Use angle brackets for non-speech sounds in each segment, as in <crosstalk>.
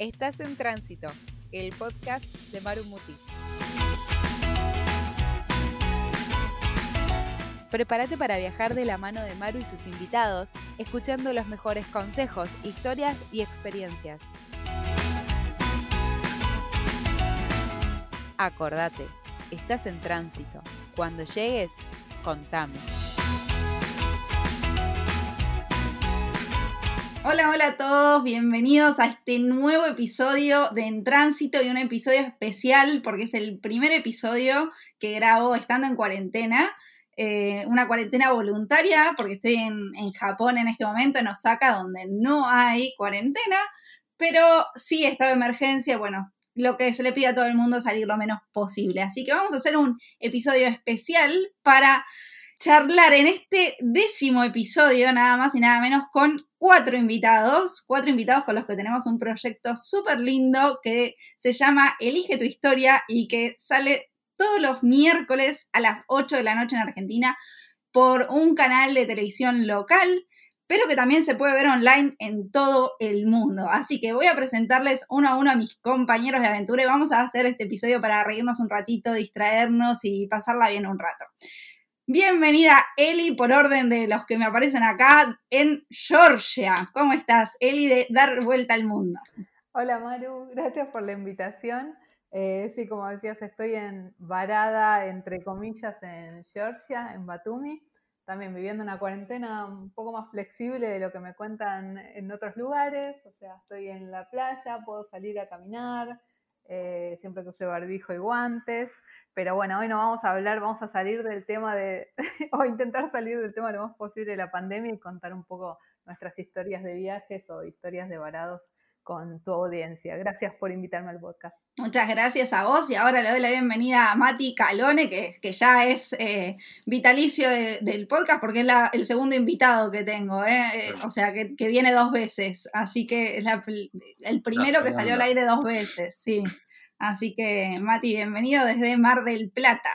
Estás en Tránsito, el podcast de Maru Muti. Prepárate para viajar de la mano de Maru y sus invitados, escuchando los mejores consejos, historias y experiencias. Acordate, estás en tránsito. Cuando llegues, contame. Hola, hola a todos, bienvenidos a este nuevo episodio de En Tránsito y un episodio especial porque es el primer episodio que grabo estando en cuarentena, eh, una cuarentena voluntaria porque estoy en, Japón en este momento, en Osaka, donde no hay cuarentena, pero sí estado de emergencia, bueno, lo que se le pide a todo el mundo es salir lo menos posible. Así que vamos a hacer un episodio especial para charlar en este décimo episodio, nada más y nada menos, con cuatro invitados, cuatro invitados con los que tenemos un proyecto súper lindo que se llama Elige tu historia y que sale todos los miércoles a las 8 de la noche en Argentina por un canal de televisión local, pero que también se puede ver online en todo el mundo. Así que voy a presentarles uno a uno a mis compañeros de aventura y vamos a hacer este episodio para reírnos un ratito, distraernos y pasarla bien un rato. Bienvenida Eli por orden de los que me aparecen acá en Georgia. ¿Cómo estás, Eli de Dar Vuelta al Mundo? Hola Maru, gracias por la invitación. Eh, sí, como decías, estoy en varada, entre comillas, en Georgia, en Batumi, también viviendo una cuarentena un poco más flexible de lo que me cuentan en otros lugares, o sea, estoy en la playa, puedo salir a caminar, eh, siempre que use barbijo y guantes. Pero bueno, hoy no vamos a hablar, vamos a salir del tema de, <laughs> o intentar salir del tema lo más posible de la pandemia y contar un poco nuestras historias de viajes o historias de varados con tu audiencia. Gracias por invitarme al podcast. Muchas gracias a vos y ahora le doy la bienvenida a Mati Calone, que, que ya es eh, vitalicio del podcast porque es el segundo invitado que tengo, eh, eh, o sea, que, viene dos veces, así que es el primero que salió al aire dos veces, sí. Así que, Mati, bienvenido desde Mar del Plata.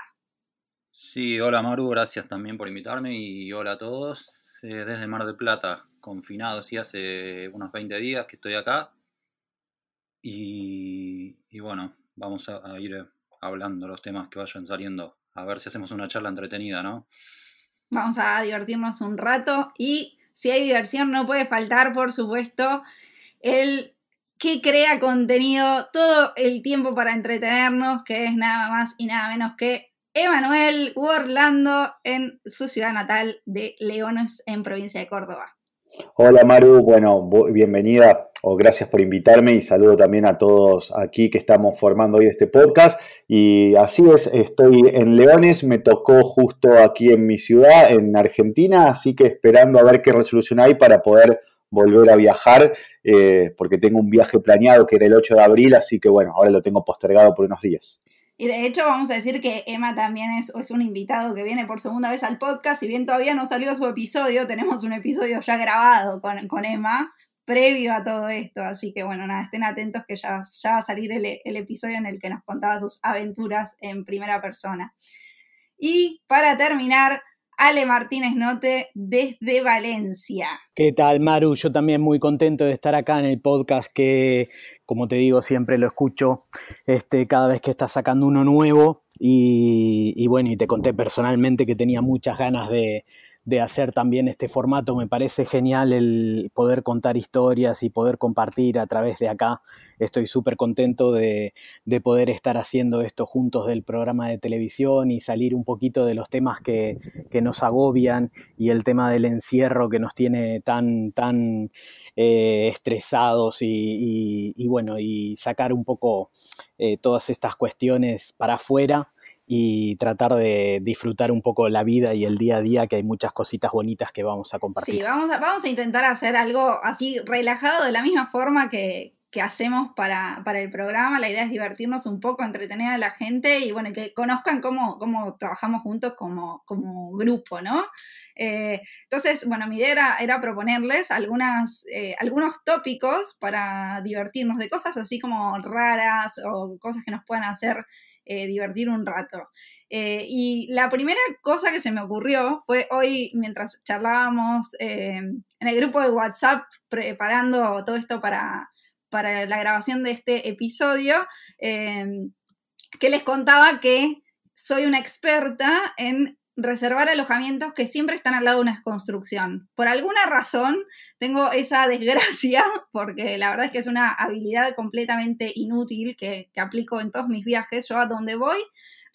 Sí, hola Maru, gracias también por invitarme y hola a todos. Eh, desde Mar del Plata, confinado, sí, hace unos 20 días que estoy acá. Y, bueno, vamos a, ir hablando los temas que vayan saliendo. A ver si hacemos una charla entretenida, ¿no? Vamos a divertirnos un rato y si hay diversión no puede faltar, por supuesto, el que crea contenido todo el tiempo para entretenernos, que es nada más y nada menos que Emanuel Orlando en su ciudad natal de Leones, en provincia de Córdoba. Hola Maru, bueno, bienvenida o gracias por invitarme y saludo también a todos aquí que estamos formando hoy este podcast. Y así es, estoy en Leones, me tocó justo aquí en mi ciudad, en Argentina, así que esperando a ver qué resolución hay para poder volver a viajar, eh, porque tengo un viaje planeado que era el 8 de abril, así que bueno, ahora lo tengo postergado por unos días. Y de hecho vamos a decir que Emma también es, es, un invitado que viene por segunda vez al podcast, si bien todavía no salió su episodio, tenemos un episodio ya grabado con, con Emma previo a todo esto, así que bueno, nada, estén atentos que ya, va a salir el episodio en el que nos contaba sus aventuras en primera persona. Y para terminar, Ale Martínez Note desde Valencia. ¿Qué tal, Maru? Yo también muy contento de estar acá en el podcast que, como te digo, siempre lo escucho este, cada vez que estás sacando uno nuevo. Y, y bueno, y te conté personalmente que tenía muchas ganas de, de hacer también este formato. Me parece genial el poder contar historias y poder compartir a través de acá. Estoy súper contento de, poder estar haciendo esto juntos del programa de televisión y salir un poquito de los temas que, nos agobian y el tema del encierro que nos tiene tan, tan eh, estresados y, bueno, y sacar un poco eh, todas estas cuestiones para afuera y tratar de disfrutar un poco la vida y el día a día, que hay muchas cositas bonitas que vamos a compartir. Sí, vamos a, vamos a intentar hacer algo así relajado de la misma forma que, hacemos para, el programa. La idea es divertirnos un poco, entretener a la gente y bueno, que conozcan cómo, cómo trabajamos juntos como, como grupo, ¿no? Eh, entonces, bueno, mi idea era, proponerles algunas, eh, algunos tópicos para divertirnos de cosas así como raras o cosas que nos puedan hacer eh, divertir un rato. Eh, y la primera cosa que se me ocurrió fue hoy, mientras charlábamos eh, en el grupo de WhatsApp, preparando todo esto para, para la grabación de este episodio, que les contaba que soy una experta en reservar alojamientos que siempre están al lado de una construcción. Por alguna razón tengo esa <laughs> desgracia, porque la verdad es que es una habilidad completamente inútil que, que aplico en todos mis viajes. Yo a donde voy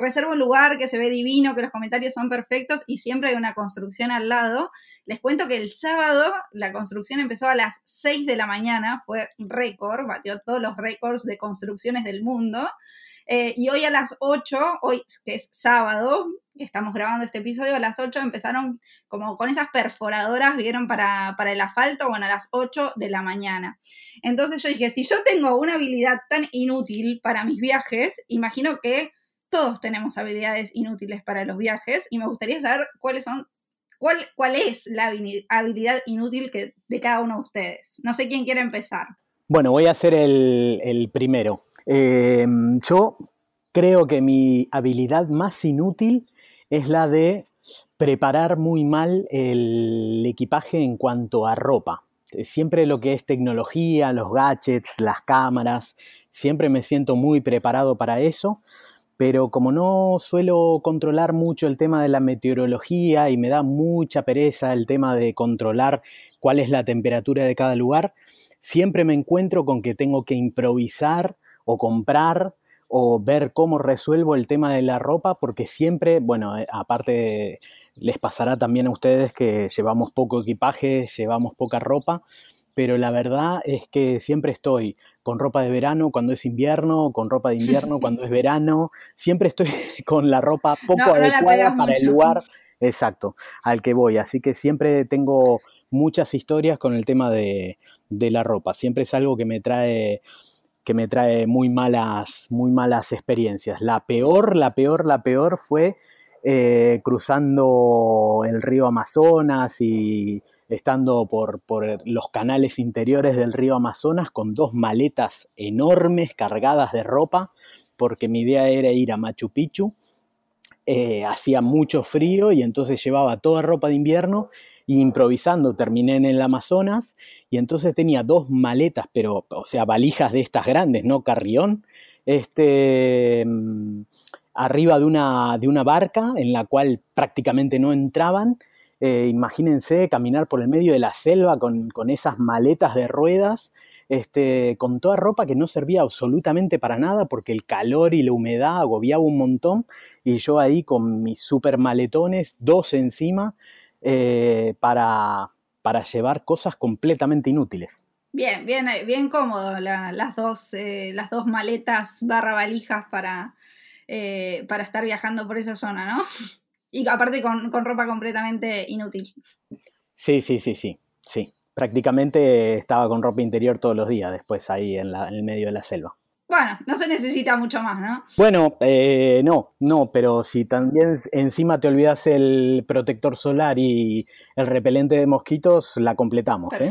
reservo un lugar que se ve divino, que los comentarios son perfectos y siempre hay una construcción al lado. Les cuento que el sábado la construcción empezó a las 6 de la mañana, fue récord, batió todos los récords de construcciones del mundo. Eh, y hoy a las 8, hoy que es sábado, estamos grabando este episodio, a las 8 empezaron como con esas perforadoras, vieron para, para el asfalto, bueno, a las 8 de la mañana. Entonces yo dije, si yo tengo una habilidad tan inútil para mis viajes, imagino que todos tenemos habilidades inútiles para los viajes y me gustaría saber cuáles son, cuál, cuál es la habilidad inútil que, de cada uno de ustedes. No sé quién quiere empezar. Bueno, voy a ser el, primero. Em, yo creo que mi habilidad más inútil es la de preparar muy mal el equipaje en cuanto a ropa. Siempre lo que es tecnología, los gadgets, las cámaras, siempre me siento muy preparado para eso pero como no suelo controlar mucho el tema de la meteorología y me da mucha pereza el tema de controlar cuál es la temperatura de cada lugar, siempre me encuentro con que tengo que improvisar o comprar o ver cómo resuelvo el tema de la ropa, porque siempre, bueno, eh, aparte les pasará también a ustedes que llevamos poco equipaje, llevamos poca ropa, pero la verdad es que siempre estoy con ropa de verano cuando es invierno, con ropa de <laughs> invierno cuando es verano, siempre estoy <laughs> con la ropa poco adecuada para el lugar. Exacto al que voy, así que siempre tengo muchas historias con el tema de, la ropa, siempre es algo que me trae que me trae muy malas, muy malas experiencias. La peor, la peor, la peor fue eh, cruzando el río Amazonas y estando por, los canales interiores del río Amazonas con dos maletas enormes cargadas de ropa, porque mi idea era ir a Machu Picchu. Eh, hacía mucho frío y entonces llevaba toda ropa de invierno y improvisando terminé en el Amazonas y entonces tenía dos maletas, pero, o sea, valijas de estas grandes, no carrión, este, mm, arriba de una, de una barca en la cual prácticamente no entraban eh, imagínense caminar por el medio de la selva con, esas maletas de ruedas, este, con toda ropa que no servía absolutamente para nada porque el calor y la humedad agobiaba un montón y yo ahí con mis super maletones, dos encima, eh, para, para llevar cosas completamente inútiles. Bien, bien, eh, bien cómodo las, dos, las dos maletas barra valijas para, para estar viajando por esa zona, ¿no? Y aparte con, ropa completamente inútil. Sí, sí, sí, sí, sí. Prácticamente estaba con ropa interior todos los días después ahí en, la, en el medio de la selva. Bueno, no se necesita mucho más, ¿no? Bueno, eh, no, no, pero si también encima te olvidas el protector solar y el repelente de mosquitos, la completamos. ¿eh?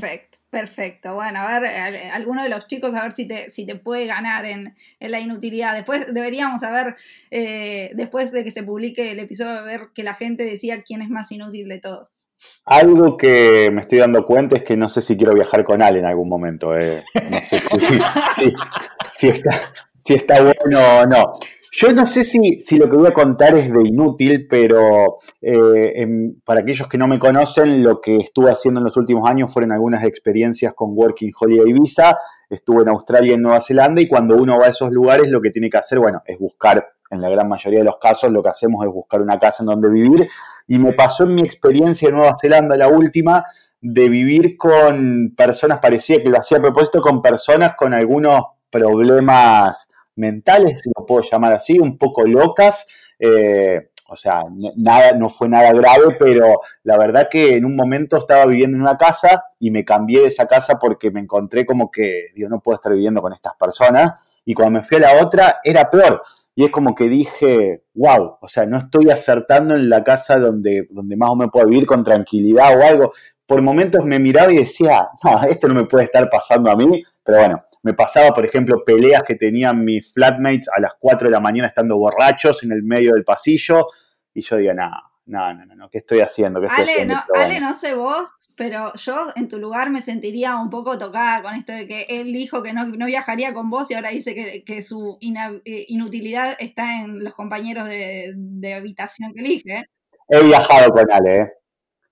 Perfecto. Bueno, a ver, alguno de los chicos a ver si te, si te puede ganar en, la inutilidad. Después deberíamos saber, eh, después de que se publique el episodio, ver que la gente decía quién es más inútil de todos. Algo que me estoy dando cuenta es que no sé si quiero viajar con Ale en algún momento. Eh. No sé <laughs> está, si está bueno o no. Yo no sé si, si, lo que voy a contar es de inútil, pero eh, para aquellos que no me conocen, lo que estuve haciendo en los últimos años fueron algunas experiencias con Working Holiday Visa. Estuve en Australia y en Nueva Zelanda y cuando uno va a esos lugares lo que tiene que hacer, bueno, es buscar, en la gran mayoría de los casos lo que hacemos es buscar una casa en donde vivir. Y me pasó en mi experiencia en Nueva Zelanda, la última, de vivir con personas, parecía que lo hacía a propósito, con personas con algunos problemas mentales, si lo puedo llamar así, un poco locas. Eh, o sea, nada, no fue nada grave, pero la verdad que en un momento estaba viviendo en una casa y me cambié de esa casa porque me encontré como que, digo, no puedo estar viviendo con estas personas. Y cuando me fui a la otra, era peor. Y es como que dije, wow, o sea, no estoy acertando en la casa donde, donde más o menos puedo vivir con tranquilidad o algo. Por momentos me miraba y decía, no, esto no me puede estar pasando a mí, pero bueno, me pasaba, por ejemplo, peleas que tenían mis flatmates a las 4 de la mañana estando borrachos en el medio del pasillo. Y yo digo, no, no, no, no, ¿qué estoy haciendo? ¿Qué estoy Ale, haciendo? no, Ale, no sé vos, pero yo en tu lugar me sentiría un poco tocada con esto de que él dijo que no, no viajaría con vos y ahora dice que, que su ina- eh, inutilidad está en los compañeros de, de habitación que elige. He viajado con Ale, ¿eh?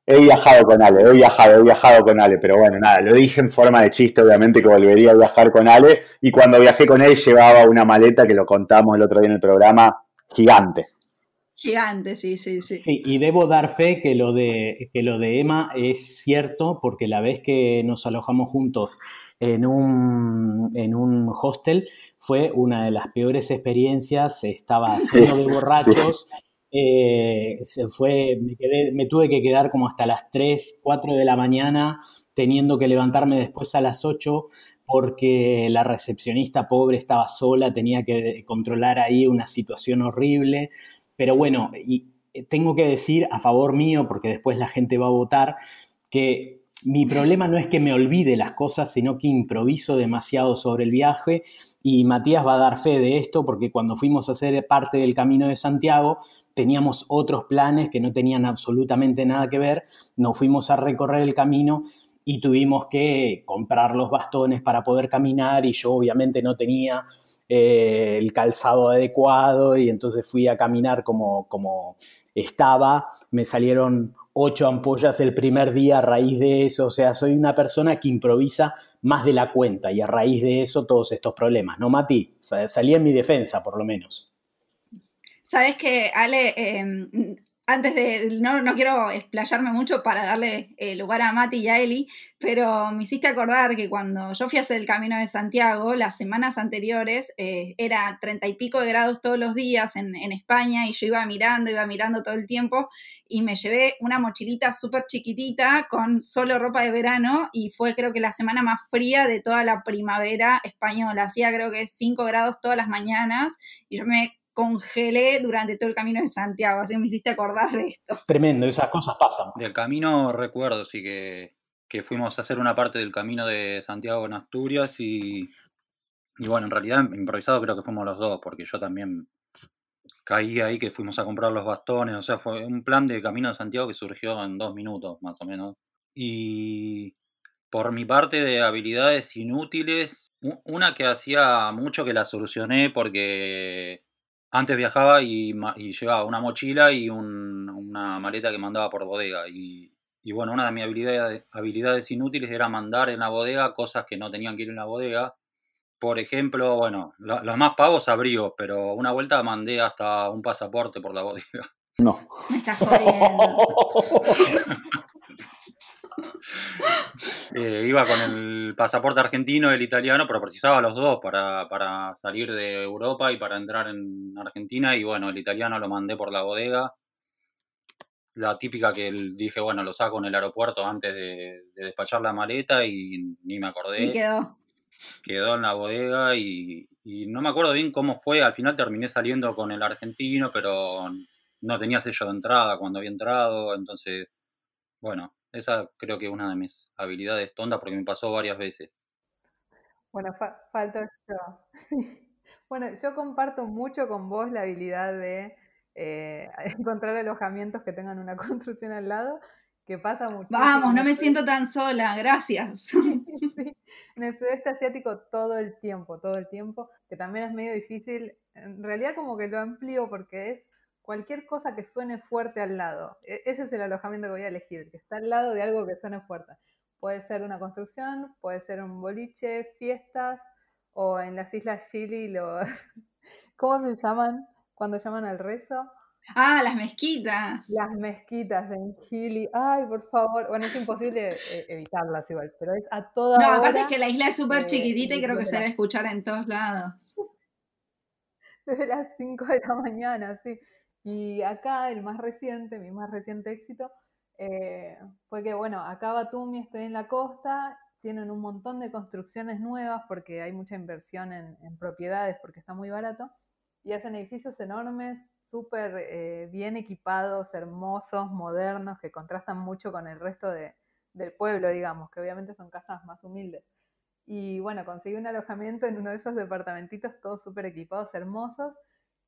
He viajado con Ale, he viajado, he viajado con Ale, pero bueno, nada, lo dije en forma de chiste, obviamente que volvería a viajar con Ale, y cuando viajé con él llevaba una maleta que lo contamos el otro día en el programa, gigante. Gigante, sí, sí, sí. Sí, y debo dar fe que lo de, que lo de Emma es cierto, porque la vez que nos alojamos juntos en un, en un hostel fue una de las peores experiencias, estaba lleno de borrachos, eh, se fue, me, quedé, me tuve que quedar como hasta las 3, 4 de la mañana, teniendo que levantarme después a las 8 porque la recepcionista pobre estaba sola, tenía que controlar ahí una situación horrible. Pero bueno, y tengo que decir a favor mío, porque después la gente va a votar, que mi problema no es que me olvide las cosas, sino que improviso demasiado sobre el viaje. Y Matías va a dar fe de esto, porque cuando fuimos a hacer parte del Camino de Santiago, teníamos otros planes que no tenían absolutamente nada que ver. Nos fuimos a recorrer el camino y tuvimos que comprar los bastones para poder caminar y yo obviamente no tenía eh, el calzado adecuado y entonces fui a caminar como, como estaba. Me salieron ocho ampollas el primer día a raíz de eso. O sea, soy una persona que improvisa más de la cuenta y a raíz de eso todos estos problemas. ¿No, Mati? Salí en mi defensa, por lo menos. Sabes que, Ale, eh, antes de, no, no quiero explayarme mucho para darle eh, lugar a Mati y a Eli, pero me hiciste acordar que cuando yo fui a hacer el Camino de Santiago, las semanas anteriores eh, era treinta y pico de grados todos los días en, en, España y yo iba mirando, iba mirando todo el tiempo y me llevé una mochilita súper chiquitita con solo ropa de verano y fue creo que la semana más fría de toda la primavera española. Hacía creo que 5 grados todas las mañanas y yo me congelé durante todo el camino de Santiago, así que me hiciste acordar de esto. Tremendo, esas cosas pasan. Del camino recuerdo, sí que, que fuimos a hacer una parte del camino de Santiago en Asturias y, y bueno, en realidad improvisado creo que fuimos los dos, porque yo también caí ahí que fuimos a comprar los bastones, o sea, fue un plan de camino de Santiago que surgió en dos minutos más o menos. Y por mi parte de habilidades inútiles, una que hacía mucho que la solucioné porque antes viajaba y, y, llevaba una mochila y un, una maleta que mandaba por bodega. Y, y, bueno, una de mis habilidades, habilidades inútiles era mandar en la bodega cosas que no tenían que ir en la bodega. Por ejemplo, bueno, lo, los más pagos abrigos, pero una vuelta mandé hasta un pasaporte por la bodega. No. Me estás jodiendo. <laughs> <laughs> eh, iba con el pasaporte argentino y el italiano, pero precisaba los dos para, para, salir de Europa y para entrar en Argentina. Y bueno, el italiano lo mandé por la bodega. La típica que dije, bueno, lo saco en el aeropuerto antes de, de despachar la maleta y ni me acordé. Y quedó. Quedó en la bodega y, y no me acuerdo bien cómo fue. Al final terminé saliendo con el argentino, pero no tenía sello de entrada cuando había entrado. Entonces, bueno, esa creo que es una de mis habilidades tontas porque me pasó varias veces. Bueno, fa falto yo. <laughs> Sí. Bueno, yo comparto mucho con vos la habilidad de eh, <laughs> encontrar alojamientos que tengan una <laughs> construcción al lado, que pasa mucho. Vamos, no me siento tan sola, gracias. Sí, sí. En el sudeste asiático todo el tiempo, todo el tiempo, que también es medio difícil. En realidad como que lo amplío porque es cualquier cosa que suene fuerte al lado. E ese es el alojamiento que voy a elegir, que está al lado de algo que suene fuerte. Puede ser una construcción, puede ser un boliche, fiestas, o en las islas Chile, los... <laughs> ¿cómo se llaman cuando llaman al rezo? Ah, las mezquitas. Las mezquitas en Chile. Ay, por favor. Bueno, es imposible evitarlas igual, pero es a toda No, hora, aparte es que la isla es súper eh, chiquitita y creo que se la- debe escuchar en todos lados. <laughs> desde las 5 de la mañana, sí. Y acá el más reciente, mi más reciente éxito, eh, fue que, bueno, acá Batumi, estoy en la costa, tienen un montón de construcciones nuevas porque hay mucha inversión en, propiedades porque está muy barato, y hacen edificios enormes, súper eh, bien equipados, hermosos, modernos, que contrastan mucho con el resto de- del pueblo, digamos, que obviamente son casas más humildes. Y bueno, conseguí un alojamiento en uno de esos departamentitos, todos súper equipados, hermosos.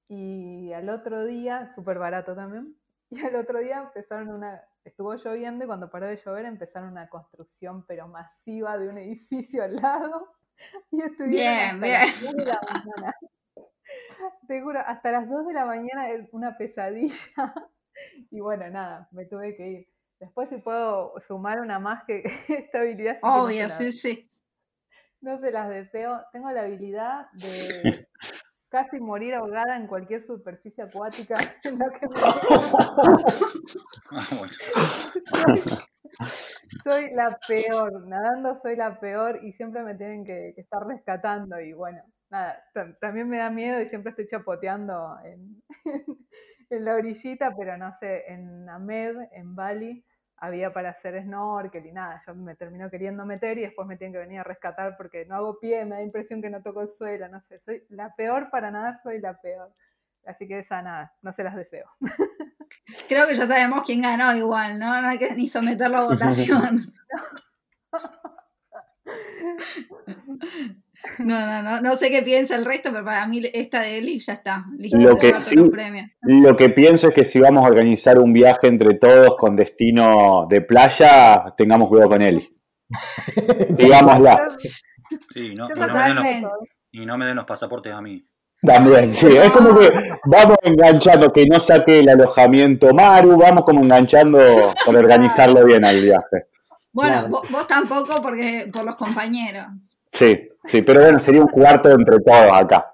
Y al otro día, súper barato también, <laughs> Y al otro día empezaron una, estuvo lloviendo y cuando paró de llover empezaron una construcción pero masiva de un edificio al lado. <laughs> Y estuvieron Bien, hasta bien. las 2 de la mañana. <laughs> Te juro, hasta las 2 de la mañana es una pesadilla. Y bueno, nada, me tuve que ir. Después si puedo sumar una más que esta habilidad sí no Obvio, la- sí, sí. no se las deseo. Tengo la habilidad de casi morir ahogada en cualquier superficie acuática <laughs> <laughs> que me Ah, <laughs> soy, la peor, nadando soy la peor y siempre me tienen que, que estar rescatando y bueno, nada, tam- también me da miedo y siempre estoy chapoteando en, en la orillita, pero no sé, en Amed, en Bali, había para hacer snorkel y nada, yo me termino queriendo meter y después me tienen que venir a rescatar porque no hago pie, me da impresión que no toco el suelo, no sé, soy la peor para nadar, soy la peor. Así que esa nada, no se las deseo. <laughs> Creo que ya sabemos quién ganó igual, ¿no? No hay que ni someterlo a <laughs> votación. <laughs> No, no, no, no sé qué piensa el resto, pero para mí esta de Eli ya está. Listo, Lo que sí- los premios. Lo que pienso es que si vamos a organizar un viaje entre todos con destino de playa, tengamos cuidado con Eli. <laughs> Digámosla. Sí, no, y, no me den los, y no me den los pasaportes a mí. También, sí. Es como que vamos enganchando, que no saque el alojamiento Maru, vamos como enganchando por organizarlo bien al viaje. Bueno, Claro. vos, vos tampoco porque por los compañeros. Sí, sí, pero bueno, sería un cuarto entre todos acá.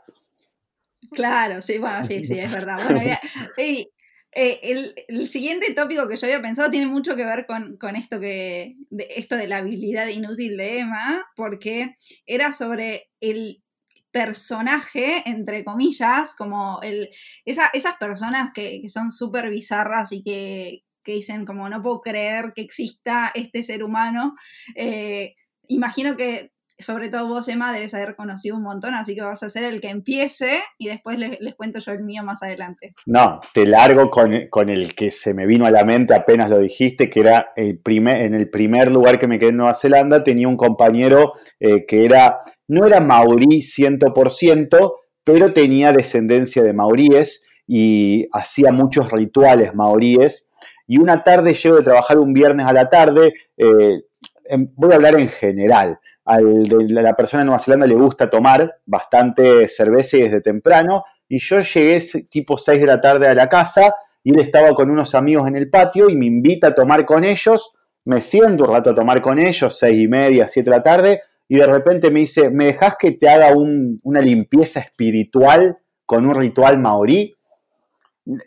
Claro, sí, bueno, sí, sí, es verdad. Bueno, ya- y, eh, el, el siguiente tópico que yo había pensado tiene mucho que ver con, con esto que de, esto de la habilidad inútil de Emma, porque era sobre el personaje, entre comillas, como el, esa, esas personas que, que son súper bizarras y que, que dicen como no puedo creer que exista este ser humano. Eh, imagino que sobre todo vos, Emma, debes haber conocido un montón, así que vas a ser el que empiece y después les, les cuento yo el mío más adelante. No, te largo con, con el que se me vino a la mente apenas lo dijiste, que era el primer, en el primer lugar que me quedé en Nueva Zelanda, tenía un compañero eh, que era, no era maorí 100%, pero tenía descendencia de maoríes y hacía muchos rituales maoríes. Y una tarde llego de trabajar un viernes a la tarde, eh, em- voy a hablar en general. Al la persona de Nueva Zelanda le gusta tomar bastante cerveza y desde temprano, y yo llegué tipo 6 de la tarde a la casa y él estaba con unos amigos en el patio y me invita a tomar con ellos. Me siento un rato a tomar con ellos, 6 y media, 7 de la tarde, y de repente me dice, ¿me dejas que te haga un- una limpieza espiritual con un ritual maorí?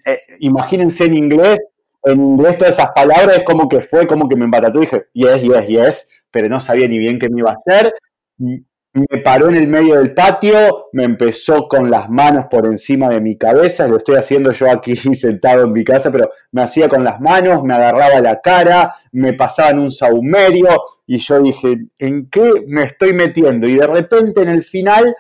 Eh, imagínense en inglés, en inglés todas esas palabras es como que fue, como que me embatató y dije, yes, yes, yes, pero no sabía ni bien qué me iba a hacer. Me paró en el medio del patio, me empezó con las manos por encima de mi cabeza, lo estoy haciendo yo aquí <laughs> sentado en mi casa, pero me hacía con las manos, me agarraba la cara, me pasaba en un saumerio y yo dije, ¿en qué me estoy metiendo? Y de repente en el final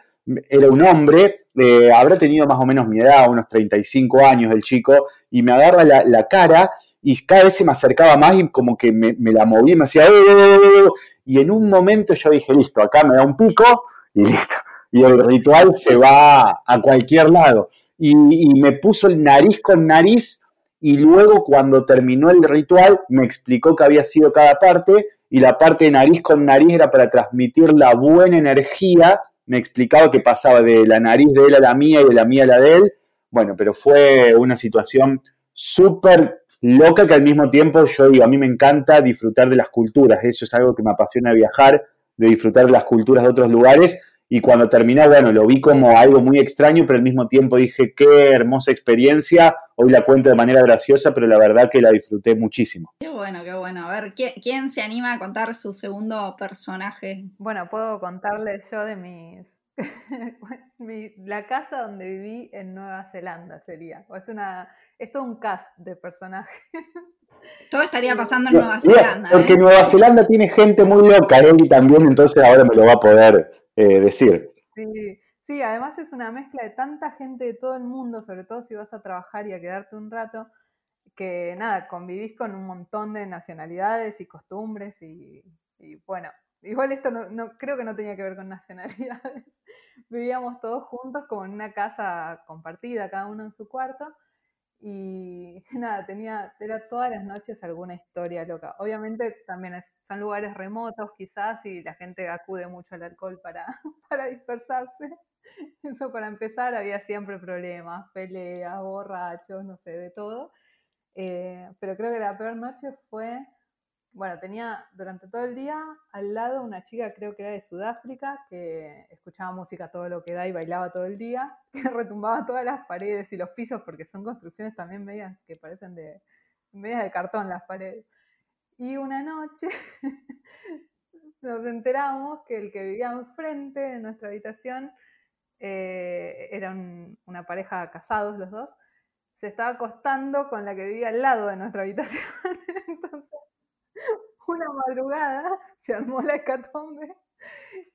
era un hombre, eh, habrá tenido más o menos mi edad, unos 35 años el chico, y me agarra la, la cara y cada vez se me acercaba más y como que me, la movía y me hacía... "Eh", y en un momento yo dije, listo, acá me da un pico y listo. Y el ritual se va a cualquier lado. Y, y me puso el nariz con nariz y luego cuando terminó el ritual me explicó que había sido cada parte y la parte de nariz con nariz era para transmitir la buena energía. Me explicaba que pasaba de la nariz de él a la mía y de la mía a la de él. Bueno, pero fue una situación súper loca que al mismo tiempo yo digo, a mí me encanta disfrutar de las culturas, eso es algo que me apasiona viajar, de disfrutar de las culturas de otros lugares y cuando terminó, bueno, lo vi como algo muy extraño, pero al mismo tiempo dije, qué hermosa experiencia, hoy la cuento de manera graciosa, pero la verdad que la disfruté muchísimo. Qué bueno, qué bueno. A ver, ¿quién, quién se anima a contar su segundo personaje? Bueno, puedo contarles yo de mis... <laughs> mi- la casa donde viví en Nueva Zelanda sería. O es una... Es todo un cast de personajes. <laughs> Todo estaría pasando en Nueva Zelanda. Porque ¿eh? Nueva Zelanda tiene gente muy loca, Eli también, entonces ahora me lo va a poder eh, decir. Sí, sí, además es una mezcla de tanta gente de todo el mundo, sobre todo si vas a trabajar y a quedarte un rato, que nada, convivís con un montón de nacionalidades y costumbres y, y bueno, igual esto no, no- creo que no tenía que ver con nacionalidades. <laughs> Vivíamos todos juntos como en una casa compartida, cada uno en su cuarto. Y <laughs> nada, tenía, era todas las noches alguna historia loca. Obviamente también son lugares remotos quizás y la gente acude mucho al alcohol para, <laughs> para dispersarse. Eso para empezar, había siempre problemas, peleas, borrachos, no sé, de todo. Eh, pero creo que la peor noche fue bueno, tenía durante todo el día al lado una chica, creo que era de Sudáfrica, que escuchaba música todo lo que da y bailaba todo el día, <laughs> que retumbaba todas las paredes y los pisos, porque son construcciones también medias que parecen de, medias de cartón las paredes. Y una noche <laughs> nos enteramos que el que vivía enfrente de nuestra habitación eh, era una pareja casados los dos, se estaba acostando con la que vivía al lado de nuestra habitación. <laughs> Entonces <laughs> una madrugada se armó la hecatombe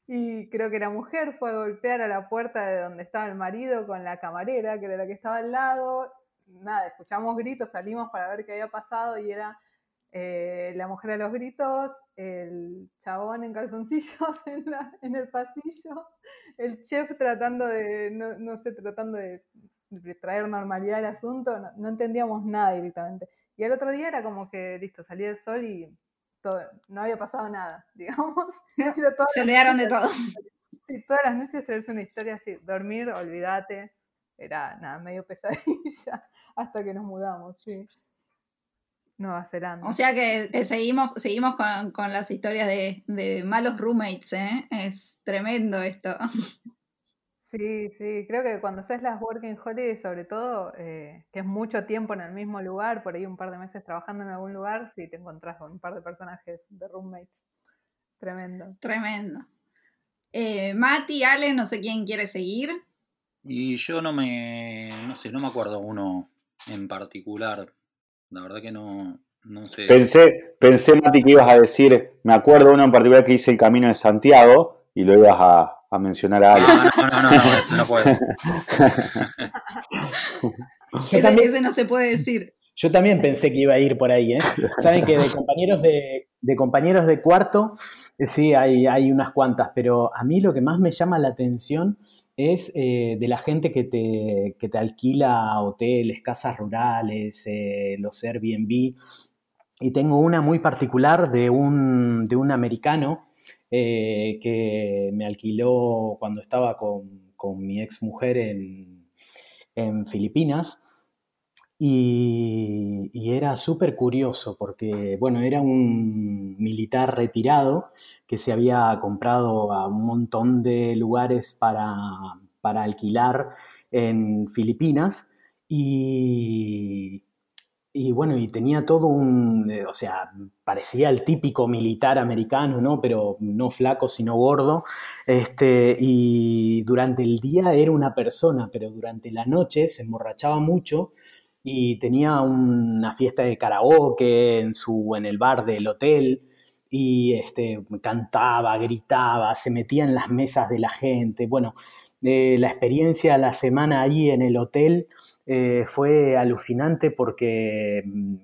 y creo que la mujer fue a golpear a la puerta de donde estaba el marido con la camarera, que era la que estaba al lado. Nada, escuchamos gritos, salimos para ver qué había pasado y era eh, la mujer a los gritos, el chabón en calzoncillos <laughs> en, el pasillo, el chef tratando de, no, sé, tratando de, traer normalidad al asunto, no, no entendíamos nada directamente. Y el otro día era como que, listo, salía el sol y no había pasado nada, <laughs> digamos. <laughs> Se olvidaron de todo. <laughs> Sí, todas las noches traerse una historia así, dormir, olvídate, era nada, medio pesadilla, hasta que nos mudamos, sí. Nueva Zelanda. O sea que, seguimos, seguimos con, las historias de, de, malos roommates, ¿eh? Es tremendo esto. Sí, sí, creo que cuando haces las working holidays, sobre todo, eh, que es mucho tiempo en el mismo lugar, por ahí un par de meses trabajando en algún lugar, sí te encontrás con un par de personajes de roommates. Tremendo. Tremendo. Eh, Mati, Ale, no sé quién quiere seguir. Y yo no me, no sé, no me acuerdo uno en particular. La verdad que no, no sé. Pensé, pensé, Mati, que ibas a decir, me acuerdo uno en particular que hice el Camino de Santiago y lo ibas a, a mencionar a alguien. No, no, no, no, eso no puede. <laughs> ese, no se puede decir. Yo también pensé que iba a ir por ahí, ¿eh? Saben que de compañeros de, de compañeros de cuarto, eh, sí, hay, hay unas cuantas, pero a mí lo que más me llama la atención es eh, de la gente que te, que te, alquila hoteles, casas rurales, eh, los Airbnb. Y tengo una muy particular de un, de un americano eh, que me alquiló cuando estaba con, mi ex mujer en, Filipinas. Y, era súper curioso porque, bueno, era un militar retirado que se había comprado a un montón de lugares para, para alquilar en Filipinas y, y bueno, y tenía todo un, eh, o sea, parecía el típico militar americano, ¿no? Pero no flaco, sino gordo. Este, y durante el día era una persona, pero durante la noche se emborrachaba mucho y tenía una fiesta de karaoke en, su, en el bar del hotel y este, cantaba, gritaba, se metía en las mesas de la gente. Bueno, eh, la experiencia la semana ahí en el hotel eh, fue alucinante porque mm,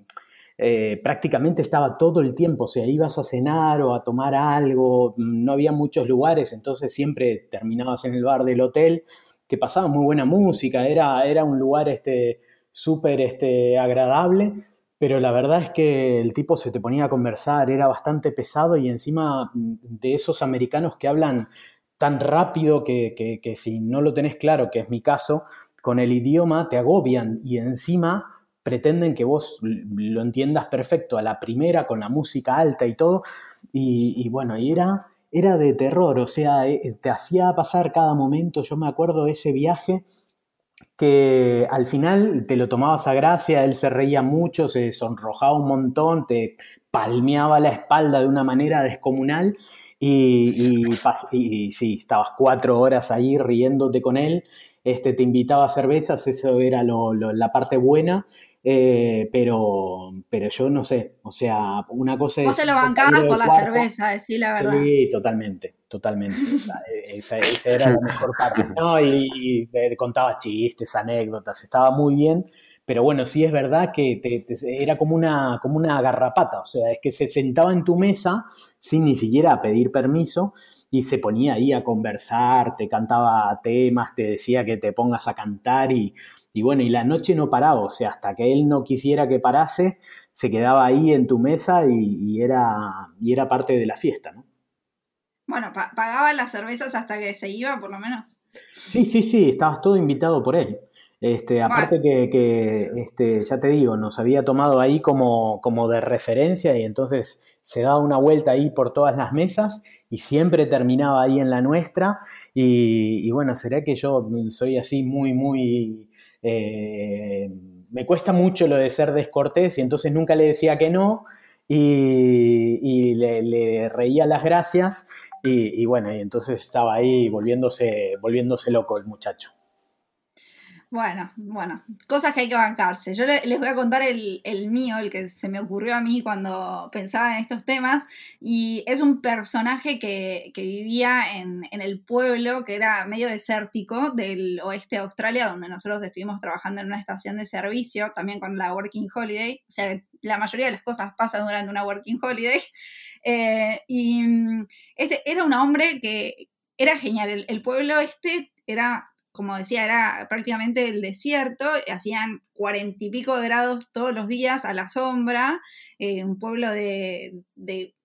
eh, prácticamente estaba todo el tiempo, o sea, ibas a cenar o a tomar algo, mm, no había muchos lugares, entonces siempre terminabas en el bar del hotel, que pasaba muy buena música, era, era un lugar este, súper este, agradable, pero la verdad es que el tipo se te ponía a conversar, era bastante pesado y encima mm, de esos americanos que hablan tan rápido que, que si no lo tenés claro, que es mi caso, con el idioma te agobian y encima pretenden que vos lo entiendas perfecto a la primera con la música alta y todo. Y, bueno, y era, era de terror, o sea, eh, te hacía pasar cada momento, yo me acuerdo ese viaje que al final te lo tomabas a gracia, él se reía mucho, se sonrojaba un montón, te palmeaba la espalda de una manera descomunal y, y, sí, estabas cuatro horas ahí riéndote con él este, te invitaba a cervezas, eso era la parte buena, eh, pero, pero yo no sé, o sea, una cosa Vos se lo bancabas por la cerveza, decir la verdad. Sí, totalmente, totalmente. esa, era la mejor parte. No, <laughs> y, contaba chistes, anécdotas, estaba muy bien, pero bueno, sí es verdad que era como una, como una garrapata, o sea, es que se sentaba en tu mesa sin ni siquiera pedir permiso y se ponía ahí a conversar, te cantaba temas, te decía que te pongas a cantar y, y bueno, y la noche no paraba, o sea, hasta que él no quisiera que parase, se quedaba ahí en tu mesa y, era, y era parte de la fiesta, ¿no? Bueno, pagaba las cervezas hasta que se iba, por lo menos. Sí, sí, sí, estabas todo invitado por él. Este, aparte que, este, ya te digo, nos había tomado ahí como, como de referencia y entonces se daba una vuelta ahí por todas las mesas y siempre terminaba ahí en la nuestra. Y, bueno, será que yo soy así muy, muy... Eh, me cuesta mucho lo de ser descortés y entonces nunca le decía que no y, le, reía las gracias y, y, bueno, y entonces estaba ahí volviéndose, volviéndose loco el muchacho. Bueno, bueno, cosas que hay que bancarse. Yo les voy a contar el, mío, el que se me ocurrió a mí cuando pensaba en estos temas, y es un personaje que, vivía en, el pueblo, que era medio desértico del oeste de Australia, donde nosotros estuvimos trabajando en una estación de servicio, también con la Working Holiday, o sea, la mayoría de las cosas pasan durante una Working Holiday, <laughs> eh, y mm, este era un hombre que era genial, el, el pueblo este era como decía, era prácticamente el desierto, hacían cuarenta y pico de grados todos los días a la sombra, eh, un pueblo de,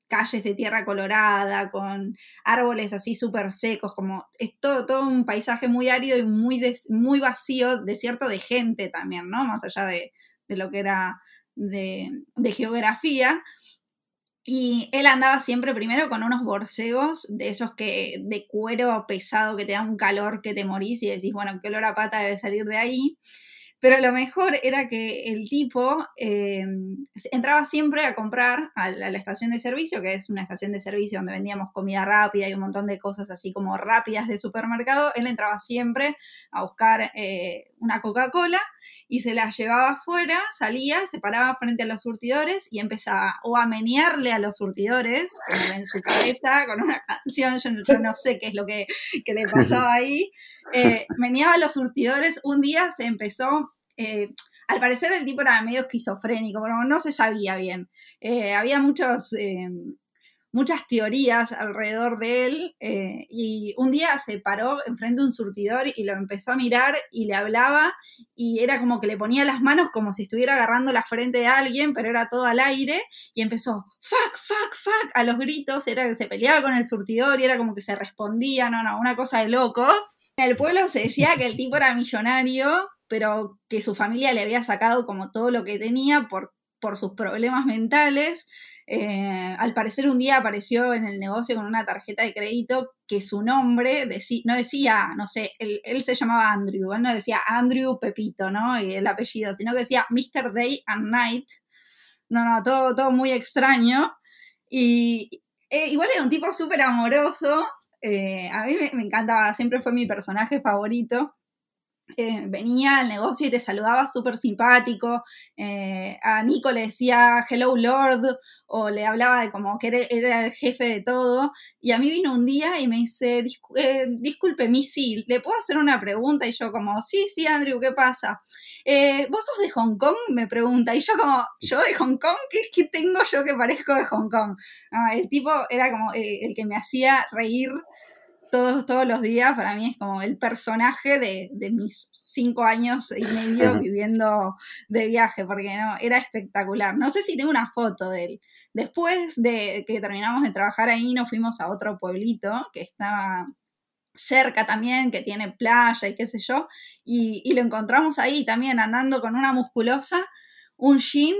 calles de tierra colorada, con árboles así súper secos, como es todo, todo un paisaje muy árido y muy, muy vacío, desierto de gente también, ¿no? Más allá de, lo que era de, de geografía. Y él andaba siempre primero con unos borcegos de esos que de cuero pesado que te da un calor que te morís y decís, bueno, qué olor a pata debe salir de ahí. Pero lo mejor era que el tipo eh, entraba siempre a comprar a la, estación de servicio, que es una estación de servicio donde vendíamos comida rápida y un montón de cosas así como rápidas de supermercado. Él entraba siempre a buscar eh, una Coca-Cola y se la llevaba afuera, salía, se paraba frente a los surtidores y empezaba o a menearle a los surtidores, como en su cabeza, con una canción, yo, no sé qué es lo que, le pasaba ahí. Eh, meneaba a los surtidores. Un día se empezó eh, al parecer el tipo era medio esquizofrénico, pero no se sabía bien. Eh, había muchos, eh, muchas teorías alrededor de él y un día se paró enfrente de un surtidor y lo empezó a mirar y le hablaba y era como que le ponía las manos como si estuviera agarrando la frente de alguien, pero era todo al aire y empezó fuck, fuck, fuck a los gritos, era que se peleaba con el surtidor y era como que se respondía, no, no, una cosa de locos. En el pueblo se decía que el tipo era millonario pero que su familia le había sacado como todo lo que tenía por, por sus problemas mentales. Eh, al parecer un día apareció en el negocio con una tarjeta de crédito que su nombre no decía, no sé, él, se llamaba Andrew, él no decía Andrew Pepito, ¿no? Y el apellido, sino que decía Mr. Day and Night. No, no, todo, todo muy extraño. Y eh, igual era un tipo súper amoroso. Eh, a mí me, me, encantaba, siempre fue mi personaje favorito. Eh, venía al negocio y te saludaba súper simpático. Eh, a Nico le decía Hello Lord o le hablaba de como que era, el jefe de todo. Y a mí vino un día y me dice, eh, disculpe, Missy, ¿le puedo hacer una pregunta? Y yo como, sí, sí, Andrew, ¿qué pasa? ¿Vos sos de Hong Kong? Me pregunta. Y yo como, ¿yo de Hong Kong? ¿Qué, tengo yo que parezco de Hong Kong? Ah, el tipo era como el que me hacía reír todos, todos los días, para mí es como el personaje de, mis cinco años y medio viviendo de viaje, porque no, era espectacular. No sé si tengo una foto de él. Después de que terminamos de trabajar ahí, nos fuimos a otro pueblito que estaba cerca también, que tiene playa y qué sé yo, y, y lo encontramos ahí también andando con una musculosa, un jean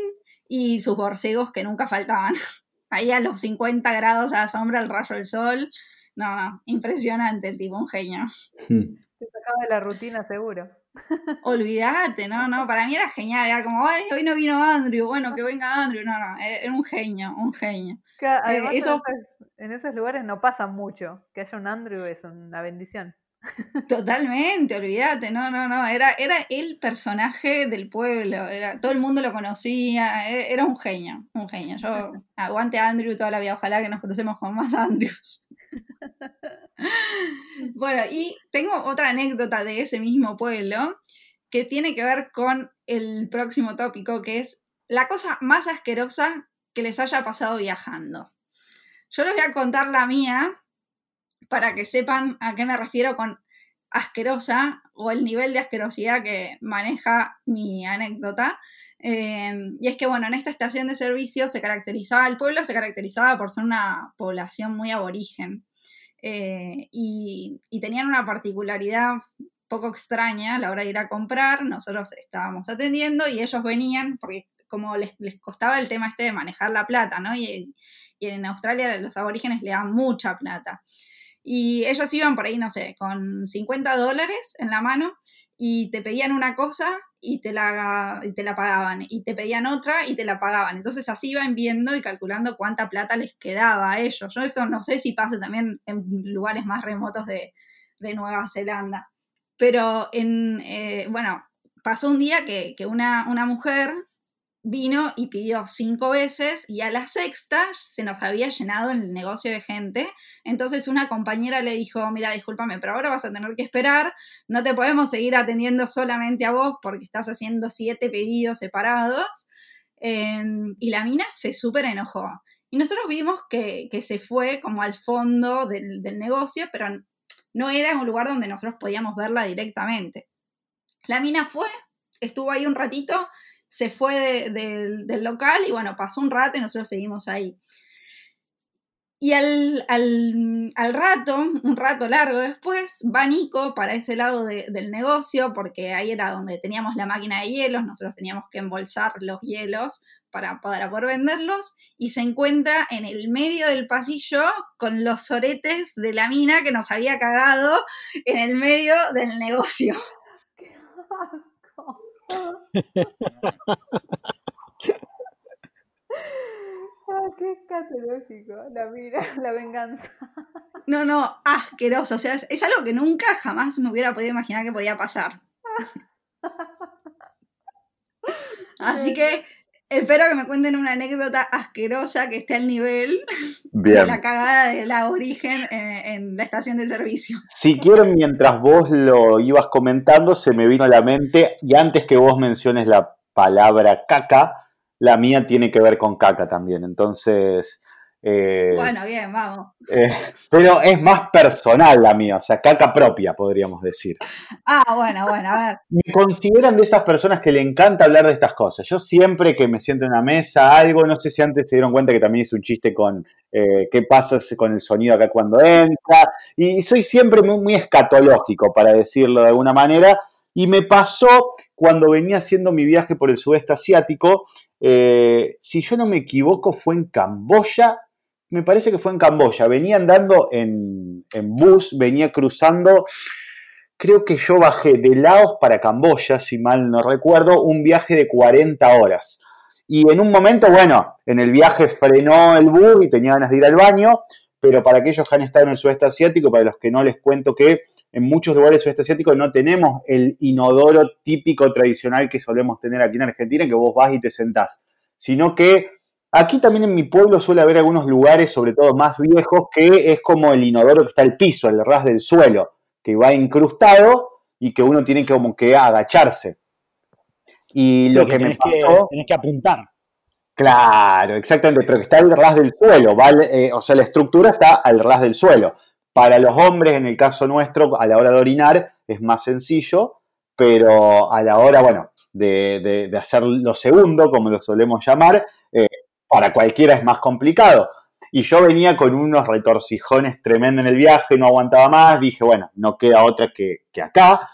y sus borcegos que nunca faltaban. <laughs> Ahí a los 50 grados a la sombra, el rayo del sol, no, no, impresionante el tipo, un genio. Hmm. Se sacaba de la rutina seguro. <laughs> Olvídate, no, no, para mí era genial, era como, ay, hoy no vino Andrew, bueno, que venga Andrew, no, no, eh, era un genio, un genio. Eh, eso... en, esos, lugares no pasa mucho, que haya un Andrew es una bendición. <laughs> Totalmente, olvídate, no, no, no, era, era el personaje del pueblo, era, todo el mundo lo conocía, e, era un genio, un genio. Yo <laughs> aguante a Andrew toda la vida, ojalá que nos crucemos con más Andrews. <laughs> bueno, y tengo otra anécdota de ese mismo pueblo que tiene que ver con el próximo tópico, que es la cosa más asquerosa que les haya pasado viajando. Yo les voy a contar la mía, para que sepan a qué me refiero con asquerosa o el nivel de asquerosidad que maneja mi anécdota. Eh, y es que, bueno, en esta estación de servicio se caracterizaba, el pueblo se caracterizaba por ser una población muy aborigen. Eh, y, tenían una particularidad poco extraña a la hora de ir a comprar. Nosotros estábamos atendiendo y ellos venían, porque como les, costaba el tema este de manejar la plata, ¿no? Y, y en Australia los aborígenes le dan mucha plata. Y ellos iban por ahí, no sé, con 50 dólares en la mano y te pedían una cosa y te, la, te la pagaban, y te pedían otra y te la pagaban. Entonces así iban viendo y calculando cuánta plata les quedaba a ellos. Yo eso no sé si pasa también en lugares más remotos de, Nueva Zelanda. Pero en, eh, bueno, pasó un día que, que una, una mujer vino y pidió cinco veces y a la sexta se nos había llenado el negocio de gente. Entonces una compañera le dijo, mira, discúlpame, pero ahora vas a tener que esperar, no te podemos seguir atendiendo solamente a vos porque estás haciendo siete pedidos separados. Em, y la mina se súper enojó. Y nosotros vimos que, se fue como al fondo del, del negocio, pero no era un lugar donde nosotros podíamos verla directamente. La mina fue, estuvo ahí un ratito se fue del local y bueno, pasó un rato y nosotros seguimos ahí. Y al, rato, un rato largo después, va Nico para ese lado del negocio, porque ahí era donde teníamos la máquina de hielos, nosotros teníamos que embolsar los hielos para, para poder venderlos, y se encuentra en el medio del pasillo con los soretes de la mina que nos había cagado en el medio del negocio. <laughs> Ah, qué escatológico, la mira, <laughs> la venganza. No, no, asqueroso. O sea, es, algo que nunca jamás me hubiera podido imaginar que podía pasar. <laughs> Así que espero que me cuenten una anécdota asquerosa que esté al nivel de la cagada de la origen en, la estación de servicio. Si quieren, mientras vos lo ibas comentando, se me vino a la mente, y antes que vos menciones la palabra caca, la mía tiene que ver con caca también. Entonces, eh, bueno, bien, vamos. Eh, pero es más personal la mía, o sea, caca propia, podríamos decir. Ah, bueno, bueno, a ver. Me consideran de esas personas que le encanta hablar de estas cosas. Yo siempre que me siento en una mesa, algo, no sé si antes se dieron cuenta que también es un chiste con eh, qué pasa con el sonido acá cuando entra. Y soy siempre muy, muy escatológico, para decirlo de alguna manera. Y me pasó cuando venía haciendo mi viaje por el sudeste asiático, si yo no me equivoco, fue en Camboya me parece que fue en Camboya, venía andando en, bus, venía cruzando, creo que yo bajé de Laos para Camboya, si mal no recuerdo, un viaje de 40 horas. Y en un momento, bueno, en el viaje frenó el bus y tenía ganas de ir al baño, pero para aquellos que han estado en el sudeste asiático, para los que no les cuento que en muchos lugares del sudeste asiático no tenemos el inodoro típico tradicional que solemos tener aquí en Argentina, que vos vas y te sentás, sino que Aquí también en mi pueblo suele haber algunos lugares, sobre todo más viejos, que es como el inodoro que está al piso, el ras del suelo, que va incrustado y que uno tiene que como que agacharse. Y lo que, me pasó... Que, que apuntar. Claro, exactamente, pero que está al ras del suelo. Eh, o sea, la estructura está al ras del suelo. Para los hombres, en el caso nuestro, a la hora de orinar es más sencillo, pero a la hora, bueno, de, hacer lo segundo, como lo solemos llamar, eh, para cualquiera es más complicado. Y yo venía con unos retorcijones tremendos en el viaje, no aguantaba más, dije, bueno, no queda otra que, acá,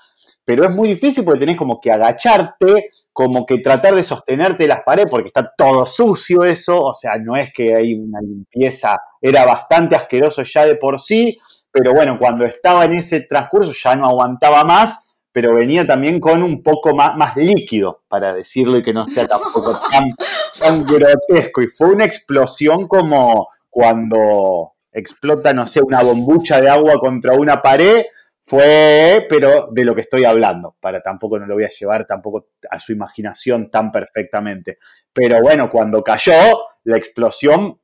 pero es muy difícil porque tenés como que agacharte, como que tratar de sostenerte las paredes porque está todo sucio eso, o sea, no es que hay una limpieza, era bastante asqueroso ya de por sí, pero bueno, cuando estaba en ese transcurso ya no aguantaba más pero venía también con un poco más, más líquido, para decirlo y que no sea tampoco <laughs> tan, tan grotesco. Y fue una explosión como cuando explota, no sé, una bombucha de agua contra una pared, fue, pero de lo que estoy hablando, para tampoco no lo voy a llevar tampoco a su imaginación tan perfectamente. Pero bueno, cuando cayó, la explosión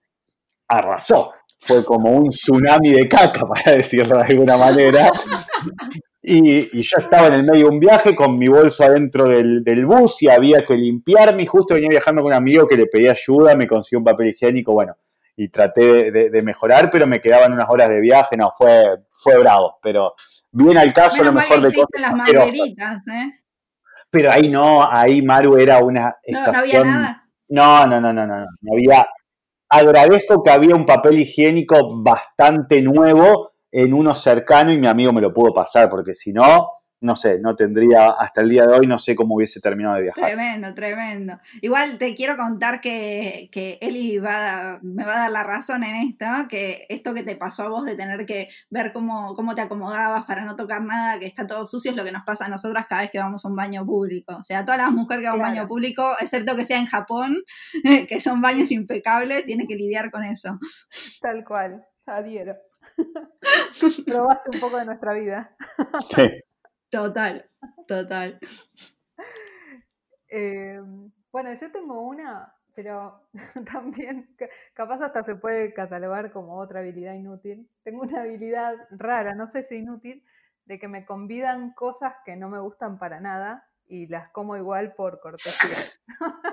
arrasó. Fue como un tsunami de caca, <laughs> para decirlo de alguna manera. <laughs> Y, yo estaba en el medio de un viaje con mi bolso adentro del, bus y había que limpiarme. Y justo venía viajando con un amigo que le pedía ayuda, me consiguió un papel higiénico, bueno, y traté de, mejorar, pero me quedaban unas horas de viaje, no, fue, fue bravo, pero bien al caso, lo mejor de cosas. las ¿eh? Pero ahí no, ahí Maru era una estación. No, había nada. No, no, no, no, no, no había. Agradezco que había un papel higiénico bastante nuevo en uno cercano y mi amigo me lo pudo pasar, porque si no, no sé, no tendría, hasta el día de hoy no sé cómo hubiese terminado de viajar. Tremendo, tremendo. Igual te quiero contar que, que Eli va me va a dar la razón en esto, que esto que te pasó a vos de tener que ver cómo, cómo te acomodabas para no tocar nada, que está todo sucio, es lo que nos pasa a nosotras cada vez que vamos a un baño público. O sea, todas las mujeres que van a un baño público, excepto que sea en Japón, <laughs> que son baños impecables, tiene que lidiar con eso. Tal cual, adhiero. <laughs> Probaste un poco de nuestra vida. Sí. Total, total. Em, bueno, yo tengo una, pero <laughs> también capaz hasta se puede catalogar como otra habilidad inútil. Tengo una habilidad rara, no sé si inútil, de que me convidan cosas que no me gustan para nada y las como igual por cortesía.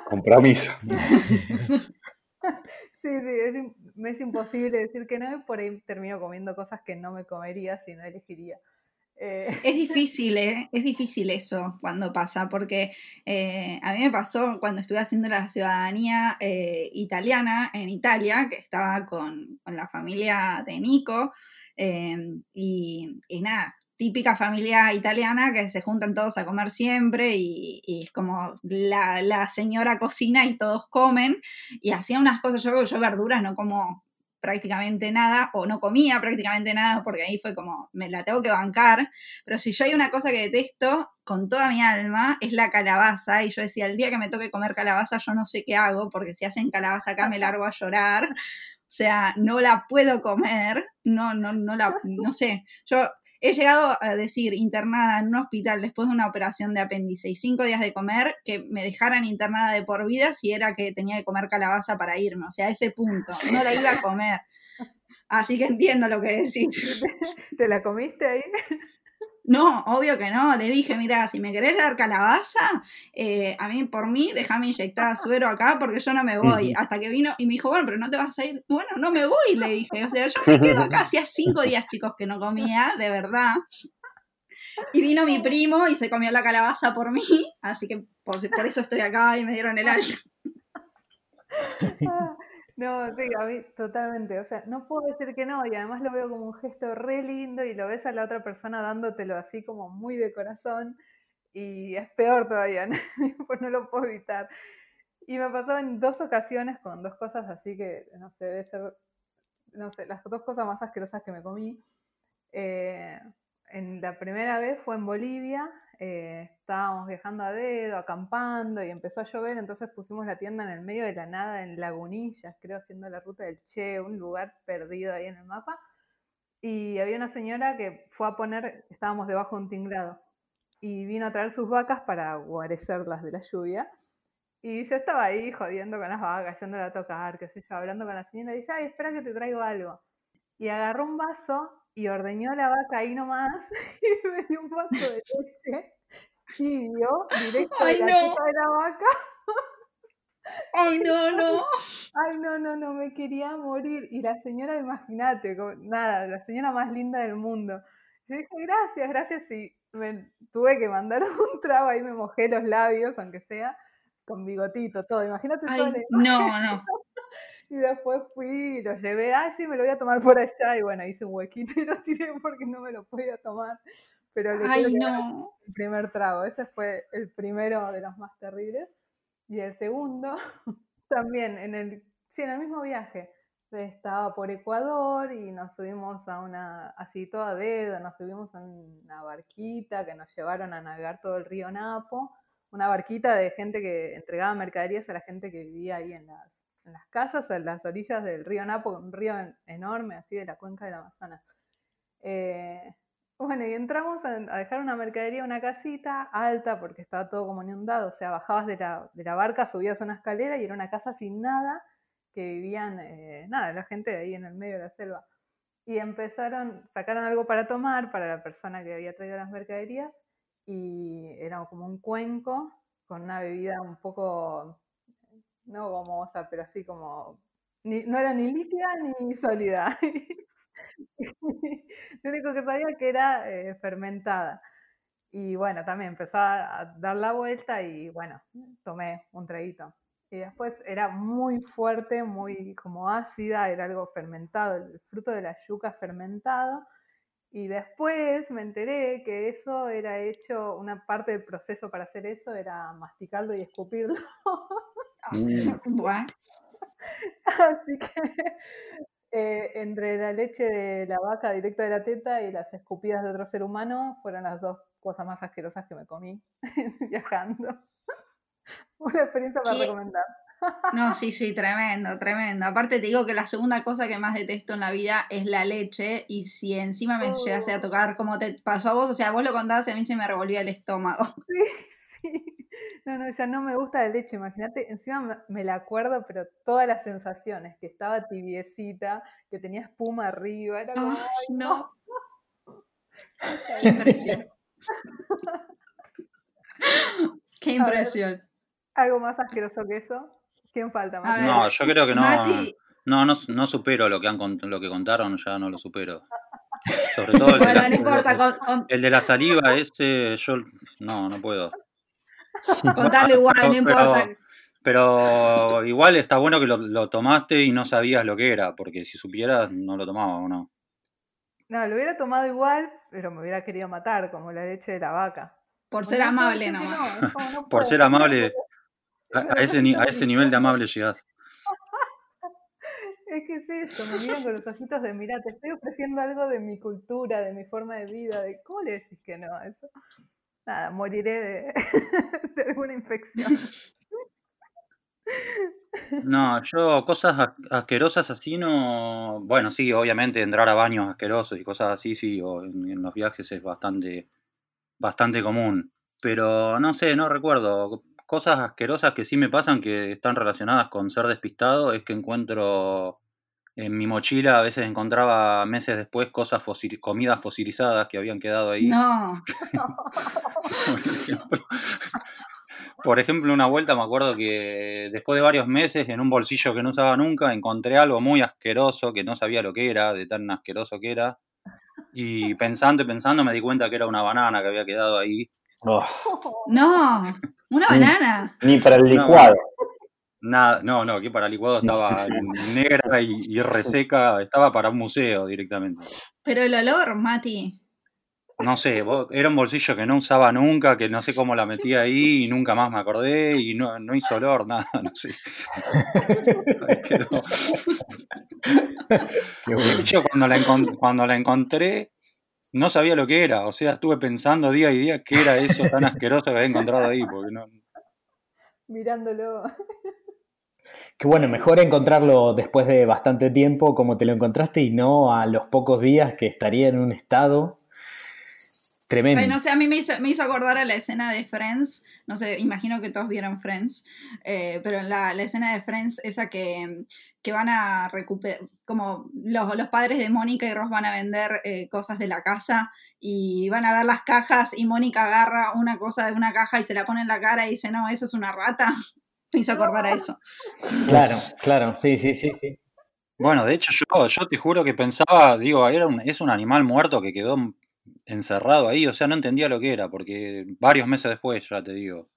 Compromiso. <laughs> Sí, sí, me es imposible decir que no y por ahí termino comiendo cosas que no me comería si no elegiría. Eh, es <laughs> difícil, ¿eh? Es difícil eso cuando pasa, porque eh, a mí me pasó cuando estuve haciendo la ciudadanía eh, italiana en Italia, que estaba con, la familia de Nico, y, nada, típica familia italiana que se juntan todos a comer siempre y, es como la, señora cocina y todos comen y hacía unas cosas, yo, yo verduras no como prácticamente nada o no comía prácticamente nada porque ahí fue como, me la tengo que bancar, pero si yo hay una cosa que detesto con toda mi alma es la calabaza y yo decía, el día que me toque comer calabaza yo no sé qué hago porque si hacen calabaza acá me largo a llorar, o sea, no la puedo comer, no, no, no la, no sé, yo He llegado a decir internada en un hospital después de una operación de apéndice y cinco días de comer que me dejaran internada de por vida si era que tenía que comer calabaza para irme. O sea, a ese punto. No la iba a comer. Así que entiendo lo que decís. <laughs> ¿Te la comiste ahí? No, obvio que no. Le dije, mira, si me querés dar calabaza, eh, a mí, por mí, déjame inyectar <laughs> suero acá porque yo no me voy. Hasta que vino y me dijo, bueno, pero no te vas a ir. Bueno, no me voy, le dije. O sea, yo me quedo acá. Hacía cinco días, chicos, que no comía, de verdad. Y vino mi primo y se comió la calabaza por mí. Así que por, por eso estoy acá y me dieron el <laughs> alto. <laughs> No, sí, a mí totalmente. O sea, no puedo decir que no, y además lo veo como un gesto re lindo y lo ves a la otra persona dándotelo así como muy de corazón y es peor todavía, <laughs> ¿no? pues no lo puedo evitar. Y me pasó en dos ocasiones con dos cosas así que, no sé, debe ser, no sé, las dos cosas más asquerosas que me comí. Eh, en la primera vez fue en Bolivia eh, estábamos viajando a dedo, acampando y empezó a llover, entonces pusimos la tienda en el medio de la nada, en Lagunillas, creo, haciendo la ruta del Che, un lugar perdido ahí en el mapa. Y había una señora que fue a poner, estábamos debajo de un tinglado, y vino a traer sus vacas para guarecerlas de la lluvia. Y yo estaba ahí jodiendo con las vacas, yéndola a tocar, qué sé yo, hablando con la señora, y dice, ay, espera que te traigo algo. Y agarró un vaso y ordeñó la vaca ahí nomás <laughs> y me dio un vaso de leche tibio directo de la de la vaca. Ay, <laughs> no, no. Ay, no, no, no, me quería morir. Y la señora, imagínate, nada, la señora más linda del mundo. Yo dije, gracias, gracias. Y me tuve que mandar <laughs> un trago ahí, me mojé los labios, aunque sea, con bigotito, todo. Imagínate Ay, No, no. Y después fui y lo llevé, ah, sí, me lo voy a tomar por allá. Y bueno, hice un huequito y lo tiré porque no me lo podía tomar. Pero le Ay, no. el primer trago. Ese fue el primero de los más terribles. Y el segundo, <laughs> también en el, sí, en el mismo viaje. Estaba por Ecuador y nos subimos a una, así toda dedo, nos subimos a una barquita que nos llevaron a navegar todo el río Napo. Una barquita de gente que entregaba mercaderías a la gente que vivía ahí en las en las casas en las orillas del río Napo, un río enorme, así de la cuenca del Amazonas. Eh, bueno, y entramos a, dejar una mercadería, una casita alta, porque estaba todo como inundado, o sea, bajabas de la, de la barca, subías a una escalera y era una casa sin nada, que vivían, eh, nada, la gente de ahí en el medio de la selva. Y empezaron, sacaron algo para tomar para la persona que había traído las mercaderías, y era como un cuenco con una bebida un poco no gomosa, pero así como no era ni líquida ni sólida. <laughs> Lo único que sabía que era eh, fermentada. Y bueno, también empezó a dar la vuelta y bueno, tomé un traguito. Y después era muy fuerte, muy como ácida, era algo fermentado, el fruto de la yuca fermentado. Y después me enteré que eso era hecho, una parte del proceso para hacer eso era masticarlo y escupirlo. <laughs> <laughs> Mm. Así que <laughs> eh, entre la leche de la vaca directa de la teta y las escupidas de otro ser humano fueron las dos cosas más asquerosas que me comí <laughs> viajando. Una experiencia para recomendar. No, sí, sí, tremendo, tremendo. Aparte te digo que la segunda cosa que más detesto en la vida es la leche y si encima me llegase a oh. tocar como te pasó a vos, o sea, vos lo contabas y a mí se me revolvía el estómago. Sí, sí. <laughs> No, no, ya no me gusta la leche, imagínate, encima me la acuerdo, pero todas las sensaciones, que estaba tibiecita, que tenía espuma arriba, era como, no. <laughs> Qué impresión. Qué impresión. ¿Algo más asqueroso que eso? ¿Quién falta? no, yo creo que no, no, no, no, supero lo que, han, lo que contaron, ya no lo supero. Sobre <laughs> todo el, de, la, no importa, el de la saliva, ese yo no, no puedo. Contalo igual, no importa. Pero, igual está bueno que lo, lo, tomaste y no sabías lo que era, porque si supieras no lo tomaba o no. No, lo hubiera tomado igual, pero me hubiera querido matar, como la leche de la vaca. Por ser amable nomás. <laughs> Por ser amable. A, ese, a ese nivel de amable llegas. <laughs> Es que es eso, me miran con los ojitos de mira, te estoy ofreciendo algo de mi cultura, de mi forma de vida, de cómo le decís que no a eso. Nada, moriré de, <laughs> de alguna infección. <laughs> No, yo cosas asquerosas así no. Bueno, sí, obviamente entrar a baños asquerosos y cosas así, sí, o en, los viajes es bastante, bastante común. Pero no sé, no recuerdo. Cosas asquerosas que sí me pasan que están relacionadas con ser despistado es que encuentro en mi mochila, a veces encontraba meses después cosas comidas fosilizadas que habían quedado ahí. No. <laughs> Por ejemplo, una vuelta me acuerdo que después de varios meses en un bolsillo que no usaba nunca encontré algo muy asqueroso que no sabía lo que era, de tan asqueroso que era. Y pensando y pensando me di cuenta que era una banana que había quedado ahí. Oh. No, una banana. Ni, para el licuado. Nada, no, no, que para el licuado estaba negra y, y reseca, estaba para un museo directamente. Pero el olor, Mati no sé, era un bolsillo que no usaba nunca, que no sé cómo la metí ahí y nunca más me acordé y no, no hizo olor, <laughs> nada, no sé. Yo cuando la, cuando la encontré no sabía lo que era, o sea, estuve pensando día y día qué era eso tan asqueroso que había encontrado ahí, porque no... Mirándolo. Qué bueno, mejor encontrarlo después de bastante tiempo como te lo encontraste y no a los pocos días que estaría en un estado Tremendo. no sé, a mí me hizo, me hizo, acordar a la escena de Friends, no sé, imagino que todos vieron Friends, eh, pero la, la, escena de Friends, esa que, que van a recuperar, como los, los, padres de Mónica y Ross van a vender eh, cosas de la casa y van a ver las cajas y Mónica agarra una cosa de una caja y se la pone en la cara y dice, no, eso es una rata. Me hizo acordar a eso. Claro, <laughs> claro, sí, sí, sí, sí. Bueno, de hecho yo, yo te juro que pensaba, digo, era un, es un animal muerto que quedó encerrado ahí, o sea, no entendía lo que era, porque varios meses después, ya te digo,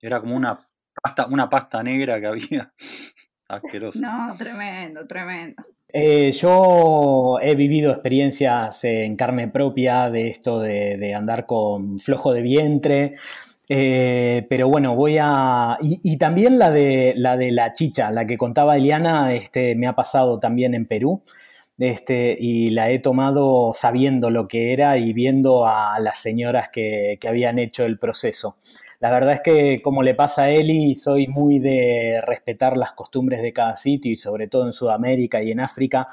era como una pasta, una pasta negra que había. <laughs> Asqueroso. No, tremendo, tremendo. Eh, yo he vivido experiencias en carne propia de esto de, andar con flojo de vientre, eh, pero bueno, voy a. Y, también la de, la chicha, la que contaba Eliana, este, me ha pasado también en Perú este, y la he tomado sabiendo lo que era y viendo a las señoras que, habían hecho el proceso. La verdad es que, como le pasa a Eli, soy muy de respetar las costumbres de cada sitio y sobre todo en Sudamérica y en África,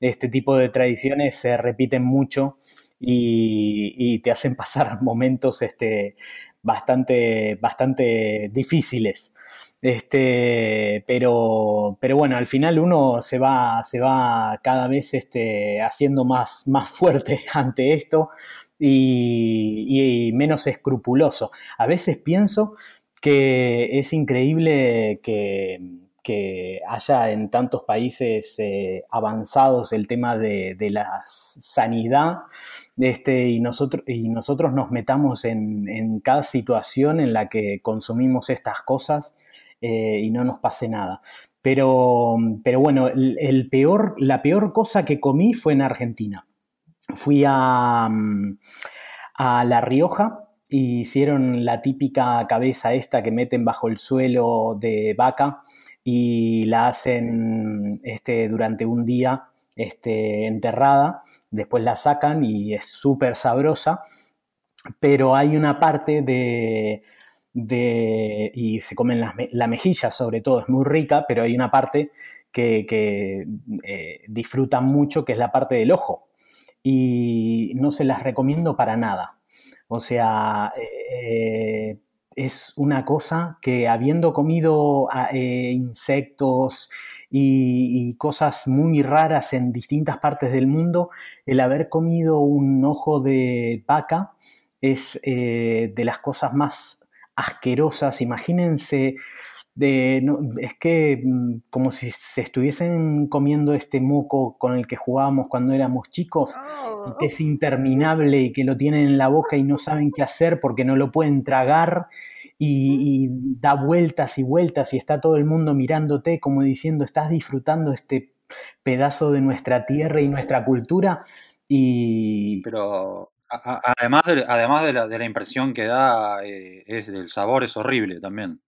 este tipo de tradiciones se repiten mucho y, te hacen <laughs> pasar momentos este, bastante, bastante difíciles. Este, pero, pero bueno, al final uno se va, se va cada vez este, haciendo más, más fuerte <laughs> ante esto y, menos escrupuloso. A veces pienso que es increíble que, que haya en tantos países eh, avanzados el tema de, la sanidad este, y, nosotros, y nosotros nos metamos en, cada situación en la que consumimos estas cosas eh, y no nos pase nada. Pero, pero bueno, la peor cosa que comí fue en Argentina. Fui a, a La Rioja, hicieron la típica cabeza esta que meten bajo el suelo de vaca y la hacen este, durante un día este, enterrada, después la sacan y es súper sabrosa, pero hay una parte de, y se comen la, mejilla sobre todo, es muy rica, pero hay una parte que, eh, disfrutan mucho, que es la parte del ojo, y no se las recomiendo para nada. O sea, eh, es una cosa que habiendo comido ah, eh, insectos y, cosas muy raras en distintas partes del mundo, el haber comido un ojo de vaca es eh, de las cosas más asquerosas. Imagínense es que mm, como si se estuviesen comiendo este moco con el que jugábamos cuando éramos chicos, que es interminable y que lo tienen en la boca y no saben qué hacer porque no lo pueden tragar y, da vueltas y vueltas y está todo el mundo mirándote como diciendo, estás disfrutando este pedazo de nuestra tierra y nuestra cultura. Y... Pero además, de, además de, la, impresión que da, eh, es, el sabor es horrible también.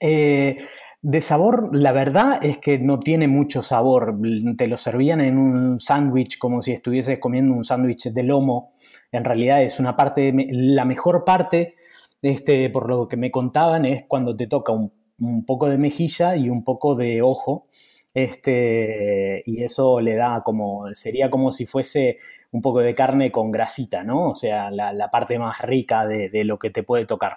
Eh, de sabor, la verdad es que no tiene mucho sabor. Te lo servían en un sándwich como si estuvieses comiendo un sándwich de lomo. En realidad es una parte, la mejor parte, este, por lo que me contaban, es cuando te toca un, poco de mejilla y un poco de ojo. Este, y eso le da como, sería como si fuese un poco de carne con grasita, ¿no? O sea, la, parte más rica de, de, lo que te puede tocar.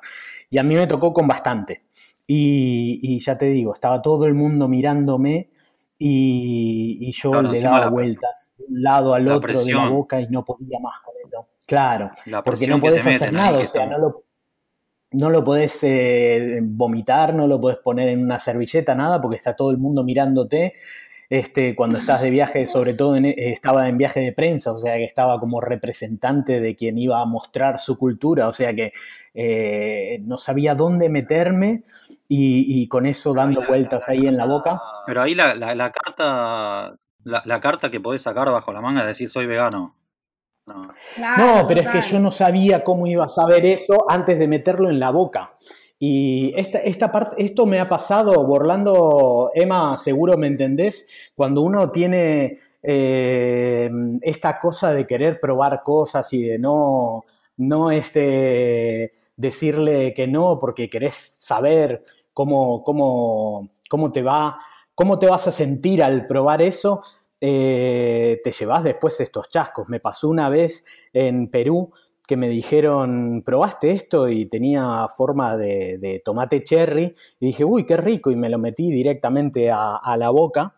Y a mí me tocó con bastante. Y, ya te digo, estaba todo el mundo mirándome y, yo le daba vueltas de un lado al otro de la boca y no podía más con eso. Claro, porque no podés hacer nada, o sea, no lo, no lo podés eh, vomitar, no lo podés poner en una servilleta, nada, porque está todo el mundo mirándote este, cuando estás de viaje, sobre todo en, estaba en viaje de prensa, o sea que estaba como representante de quien iba a mostrar su cultura, o sea que eh, no sabía dónde meterme y, con eso dando vueltas ahí en la boca. Pero ahí la, la, carta la, carta que podés sacar bajo la manga es decir soy vegano. No, pero es que yo no sabía cómo iba a saber eso antes de meterlo en la boca. Y esta, esta parte, esto me ha pasado, Borlando, Emma, seguro me entendés, cuando uno tiene eh, esta cosa de querer probar cosas y de no, no este, decirle que no porque querés saber cómo, cómo, cómo, te va, cómo te vas a sentir al probar eso, eh, te llevas después estos chascos. Me pasó una vez en Perú que me dijeron, ¿probaste esto? Y tenía forma de, tomate cherry. Y dije, uy, qué rico. Y me lo metí directamente a, la boca.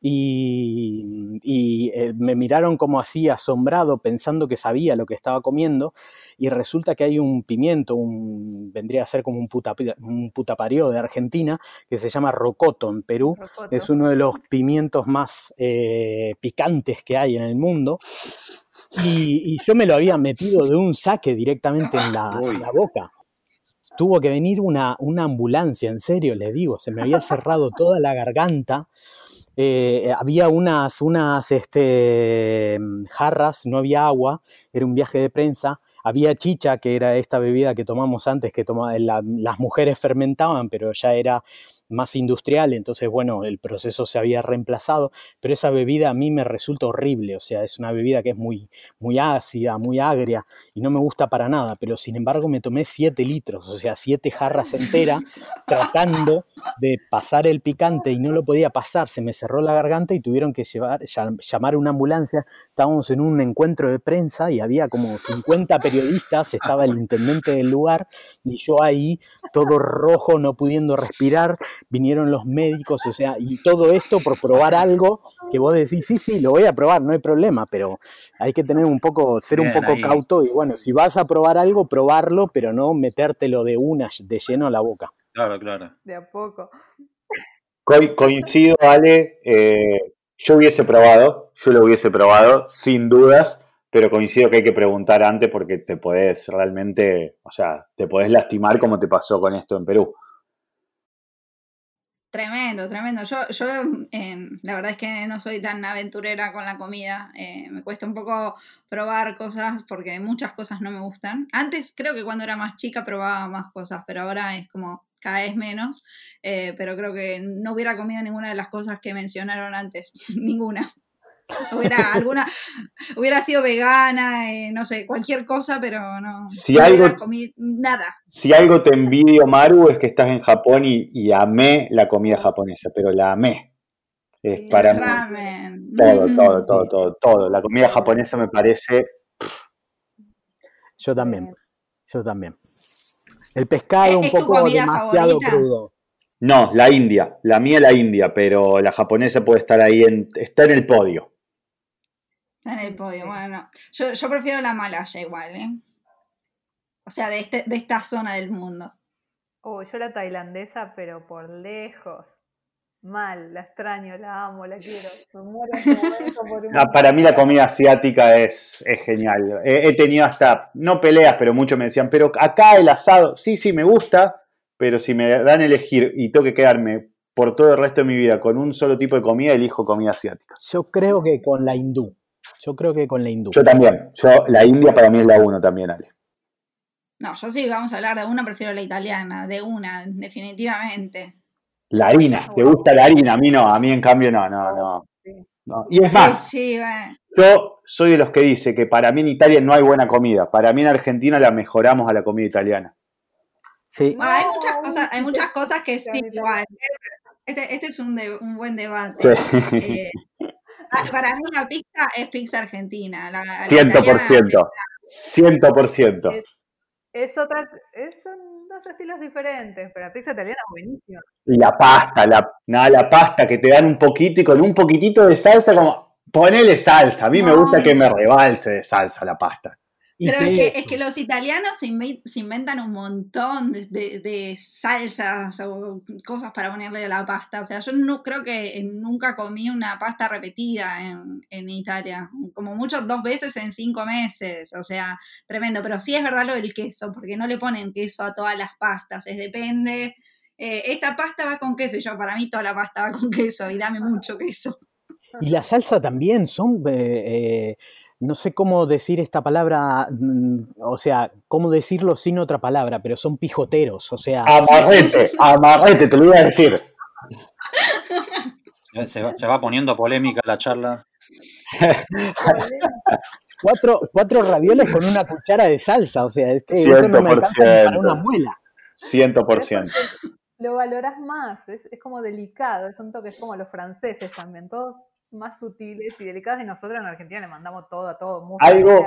Y, eh, me miraron como así asombrado, pensando que sabía lo que estaba comiendo. Y resulta que hay un pimiento, un, vendría a ser como un, puta, un putapario de Argentina, que se llama rocoto en Perú. Es uno de los pimientos más eh, picantes que hay en el mundo. Y, yo me lo había metido de un saque directamente en la, boca. Tuvo que venir una, una, ambulancia, en serio, les digo, se me había cerrado toda la garganta. Eh, había unas, unas este, jarras, no había agua, era un viaje de prensa. Había chicha, que era esta bebida que tomamos antes, que las mujeres fermentaban, pero ya era más industrial, entonces bueno, el proceso se había reemplazado, pero esa bebida a mí me resulta horrible, o sea, es una bebida que es muy, muy ácida, muy agria y no me gusta para nada, pero sin embargo me tomé 7 litros, o sea, 7 jarras enteras tratando de pasar el picante y no lo podía pasar, se me cerró la garganta y tuvieron que llevar, llamar una ambulancia, estábamos en un encuentro de prensa y había como 50 periodistas, estaba el intendente del lugar y yo ahí todo rojo, no pudiendo respirar, vinieron los médicos, o sea, y todo esto por probar algo que vos decís, sí, sí, lo voy a probar, no hay problema, pero hay que tener un poco, ser un poco cauto y bueno, si vas a probar algo, probarlo, pero no metértelo de una, de lleno a la boca. Claro, claro. De a poco. coincido, Ale. Eh, yo hubiese probado, yo lo hubiese probado, sin dudas, pero coincido que hay que preguntar antes porque te podés realmente, o sea, te podés lastimar como te pasó con esto en Perú. Tremendo, tremendo. Yo, yo em, la verdad es que no soy tan aventurera con la comida. Eh, me cuesta un poco probar cosas porque muchas cosas no me gustan. Antes creo que cuando era más chica probaba más cosas, pero ahora es como cada vez menos. Eh, pero creo que no hubiera comido ninguna de las cosas que mencionaron antes. <laughs> ninguna. Hubiera alguna, hubiera sido vegana, eh, no sé, cualquier cosa, pero no. Si algo, nada. Si algo te envidio, Maru, es que estás en Japón y, amé la comida japonesa, pero la amé. Es para mí. Todo, <laughs> todo, todo, todo, todo. La comida japonesa me parece. Yo también. Yo también. El pescado un poco demasiado crudo. No, la India. La mía la India, pero la japonesa puede estar ahí, en, está en el podio. En el podio, bueno, Yo, yo prefiero la malaya igual, ¿eh? O sea, de, este, de esta zona del mundo. Oh, yo la tailandesa, pero por lejos. Mal, la extraño, la amo, la quiero. Me muero en momento por <laughs> para mí la comida asiática es, es genial. He, tenido hasta, no peleas, pero muchos me decían, pero acá el asado, sí, sí, me gusta, pero si me dan a elegir y tengo que quedarme por todo el resto de mi vida con un solo tipo de comida, elijo comida asiática. Yo creo que con la hindú. Yo creo que con la hindú. Yo también. Yo, la India para mí es la uno también, Ale. No, yo sí, vamos a hablar de una, prefiero la italiana, de una, definitivamente. La harina, ¿te gusta la harina? A mí no, a mí en cambio no, no, no. Y es más, yo soy de los que dice que para mí en Italia no hay buena comida, para mí en Argentina la mejoramos a la comida italiana. Sí. hay muchas cosas, hay muchas cosas que sí, igual. Este, este es un, un, buen debate. Sí. Eh, Ah, para mí la pizza es pizza argentina. La, ciento por ciento. Ciento por ciento. Es otra, son dos estilos diferentes, pero la pizza italiana es buenísima. Y la pasta, la, nada, la pasta que te dan un poquito y con un poquitito de salsa, como ponele salsa. A mí me gusta que me rebalse de salsa la pasta. Pero es que, es que, los italianos se, inventan un montón de, salsas o cosas para ponerle a la pasta. O sea, yo no creo que nunca comí una pasta repetida en, Italia. Como mucho dos veces en cinco meses. O sea, tremendo. Pero sí es verdad lo del queso, porque no le ponen queso a todas las pastas. Es depende. Eh, esta pasta va con queso y yo para mí toda la pasta va con queso y dame mucho queso. Y la salsa también son... Eh, eh, no sé cómo decir esta palabra, mm, o sea, cómo decirlo sin otra palabra, pero son pijoteros, o sea... Amarrete, amarrete, te lo iba a decir. <laughs> Se va, poniendo polémica la charla. <laughs> cuatro, cuatro ravioles con una cuchara de salsa, o sea, es que eso no me alcanza para una muela. 100%. Lo valoras más, es, es como delicado, es un toque, es como los franceses también, todos más sutiles y delicadas y nosotros en Argentina le mandamos todo a todo, mucho algo,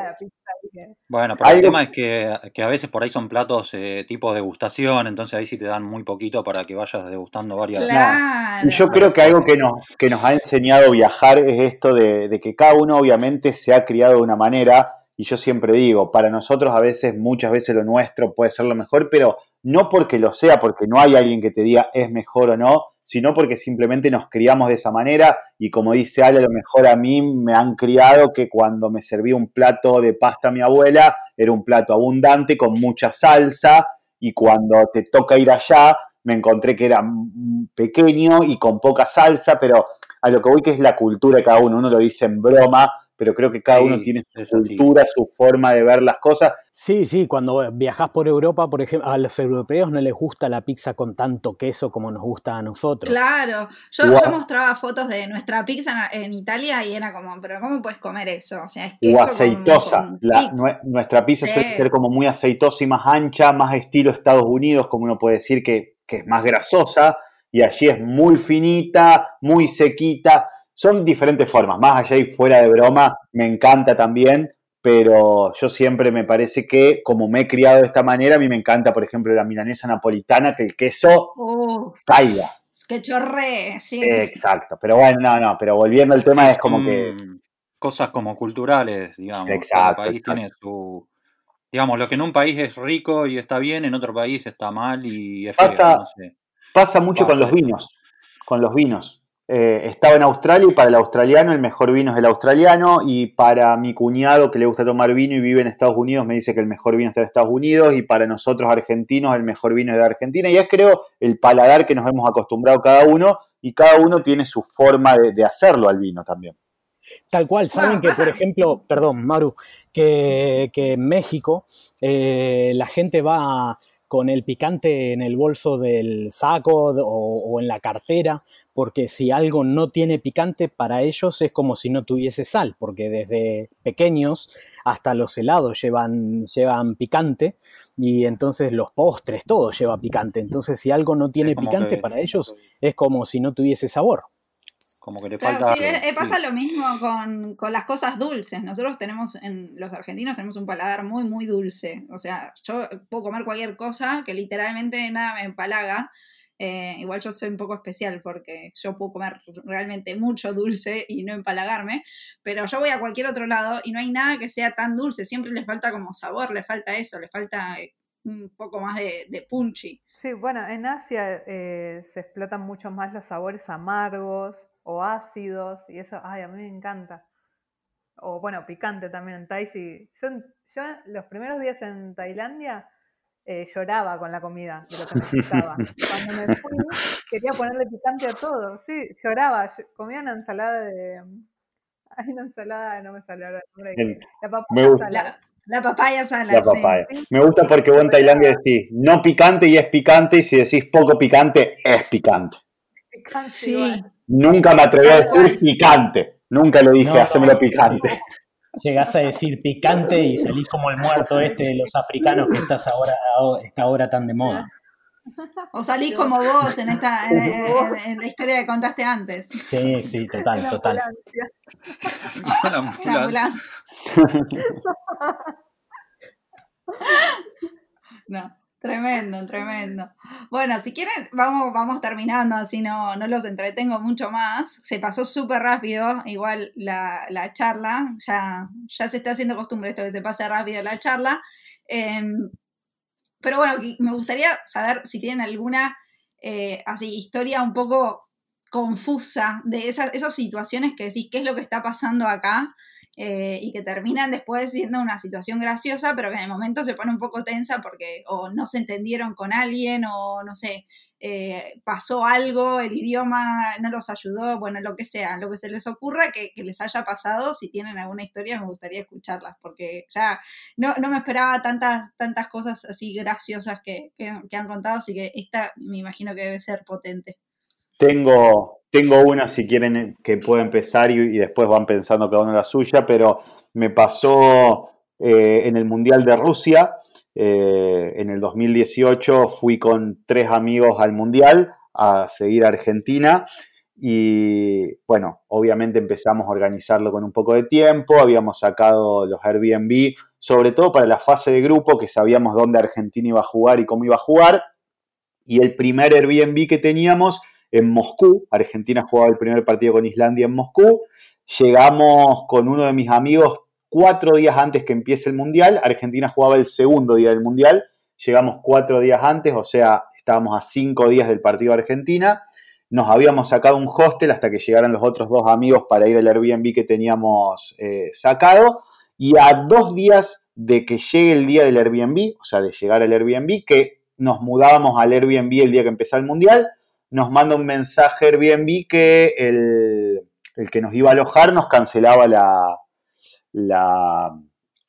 Bueno, pero el tema es que, a veces por ahí son platos eh, tipo degustación, entonces ahí sí te dan muy poquito para que vayas degustando varias. Claro. Y yo creo que algo que nos, que nos ha enseñado viajar es esto de, de que cada uno obviamente se ha criado de una manera y yo siempre digo, para nosotros a veces, muchas veces lo nuestro puede ser lo mejor, pero no porque lo sea, porque no hay alguien que te diga es mejor o no, sino porque simplemente nos criamos de esa manera y como dice Ale, a lo mejor a mí me han criado que cuando me servía un plato de pasta a mi abuela, era un plato abundante con mucha salsa y cuando te toca ir allá, me encontré que era pequeño y con poca salsa, pero a lo que voy que es la cultura de cada uno, uno lo dice en broma, pero creo que cada uno tiene su cultura, su forma de ver las cosas. Sí, sí, cuando viajas por Europa, por ejemplo, a los europeos no les gusta la pizza con tanto queso como nos gusta a nosotros. Claro, yo, mostraba fotos de nuestra pizza en, Italia y era como, pero ¿cómo puedes comer eso? O sea, es que... O aceitosa. nuestra pizza suele ser como muy aceitosa y más ancha, más estilo Estados Unidos, como uno puede decir que, que es más grasosa, y allí es muy finita, muy sequita son diferentes formas, más allá y fuera de broma, me encanta también, pero yo siempre me parece que como me he criado de esta manera, a mí me encanta, por ejemplo, la milanesa napolitana, que el queso uh, caiga. Que chorre, sí. Exacto, pero bueno, no, no, pero volviendo al tema es como que... Cosas como culturales, digamos. Exacto. Cada país tiene su... Digamos, lo que en un país es rico y está bien, en otro país está mal y es pasa, Pasa mucho con los vinos con los vinos. Eh, estaba en Australia y para el australiano el mejor vino es el australiano y para mi cuñado que le gusta tomar vino y vive en Estados Unidos me dice que el mejor vino está en Estados Unidos y para nosotros argentinos el mejor vino es de Argentina y es creo el paladar que nos hemos acostumbrado cada uno y cada uno tiene su forma de, hacerlo al vino también. Tal cual, saben que, por ejemplo, <laughs> perdón, Maru, que, en México eh, la gente va con el picante en el bolso del saco o, en la cartera, porque si algo no tiene picante, para ellos es como si no tuviese sal, porque desde pequeños hasta los helados llevan, llevan picante y entonces los postres, todo lleva picante. Entonces si algo no tiene picante, para ellos es como si no tuviese sabor. Como que le falta. sí, eh, pasa lo mismo con, con, las cosas dulces. Nosotros tenemos, en los argentinos, tenemos un paladar muy, muy dulce. O sea, yo puedo comer cualquier cosa que literalmente nada me empalaga. Eh, igual yo soy un poco especial porque yo puedo comer realmente mucho dulce y no empalagarme, pero yo voy a cualquier otro lado y no hay nada que sea tan dulce, siempre le falta como sabor, le falta eso, le falta eh, un poco más de, de punchy. Sí, bueno, en Asia eh, se explotan mucho más los sabores amargos o ácidos y eso, ay, a mí me encanta. O bueno, picante también en Thai. Yo, yo los primeros días en Tailandia eh, lloraba con la comida de lo que necesitaba. Cuando me fui, quería ponerle picante a todo. Sí, lloraba. comía una ensalada de. Hay una ensalada, no me sale ahora La papaya salada. La, papaya salada. La papaya. Me gusta porque vos en Tailandia decís no picante y es picante, y si decís poco picante, es picante. Picante sí. Nunca me atreví a decir picante. Nunca le dije, hacémelo picante llegás a decir picante y salís como el muerto este de los africanos que estás ahora, está ahora tan de moda. O salís como vos en esta en, la historia que contaste antes. Sí, sí, total, total. <laughs> <laughs> No. Tremendo, tremendo. Bueno, si quieren, vamos, vamos terminando, así no, no los entretengo mucho más. Se pasó súper rápido, igual la, charla, ya, ya se está haciendo costumbre esto que se pase rápido la charla. Em, pero bueno, me gustaría saber si tienen alguna eh, así historia un poco confusa de esas, esas situaciones que decís, ¿qué es lo que está pasando acá? Eh, y que terminan después siendo una situación graciosa, pero que en el momento se pone un poco tensa porque o no se entendieron con alguien o no sé, eh, pasó algo, el idioma no los ayudó, bueno, lo que sea, lo que se les ocurra que, les haya pasado, si tienen alguna historia me gustaría escucharlas, porque ya no, me esperaba tantas, tantas cosas así graciosas que, que han contado, así que esta me imagino que debe ser potente. Tengo, tengo una, si quieren, que pueda empezar y, después van pensando cada uno la suya, pero me pasó eh, en el Mundial de Rusia. Eh, en el 2018 fui con tres amigos al Mundial a seguir a Argentina y bueno, obviamente empezamos a organizarlo con un poco de tiempo, habíamos sacado los Airbnb, sobre todo para la fase de grupo, que sabíamos dónde Argentina iba a jugar y cómo iba a jugar. Y el primer Airbnb que teníamos en Moscú. Argentina jugaba el primer partido con Islandia en Moscú. Llegamos con uno de mis amigos cuatro días antes que empiece el Mundial. Argentina jugaba el segundo día del Mundial. Llegamos cuatro días antes, o sea, estábamos a cinco días del partido de Argentina. Nos habíamos sacado un hostel hasta que llegaran los otros dos amigos para ir al Airbnb que teníamos eh, sacado. Y a dos días de que llegue el día del Airbnb, o sea, de llegar al Airbnb, que nos mudábamos al Airbnb el día que empezó el Mundial, nos manda un mensaje Airbnb que el, que nos iba a alojar nos cancelaba la, la,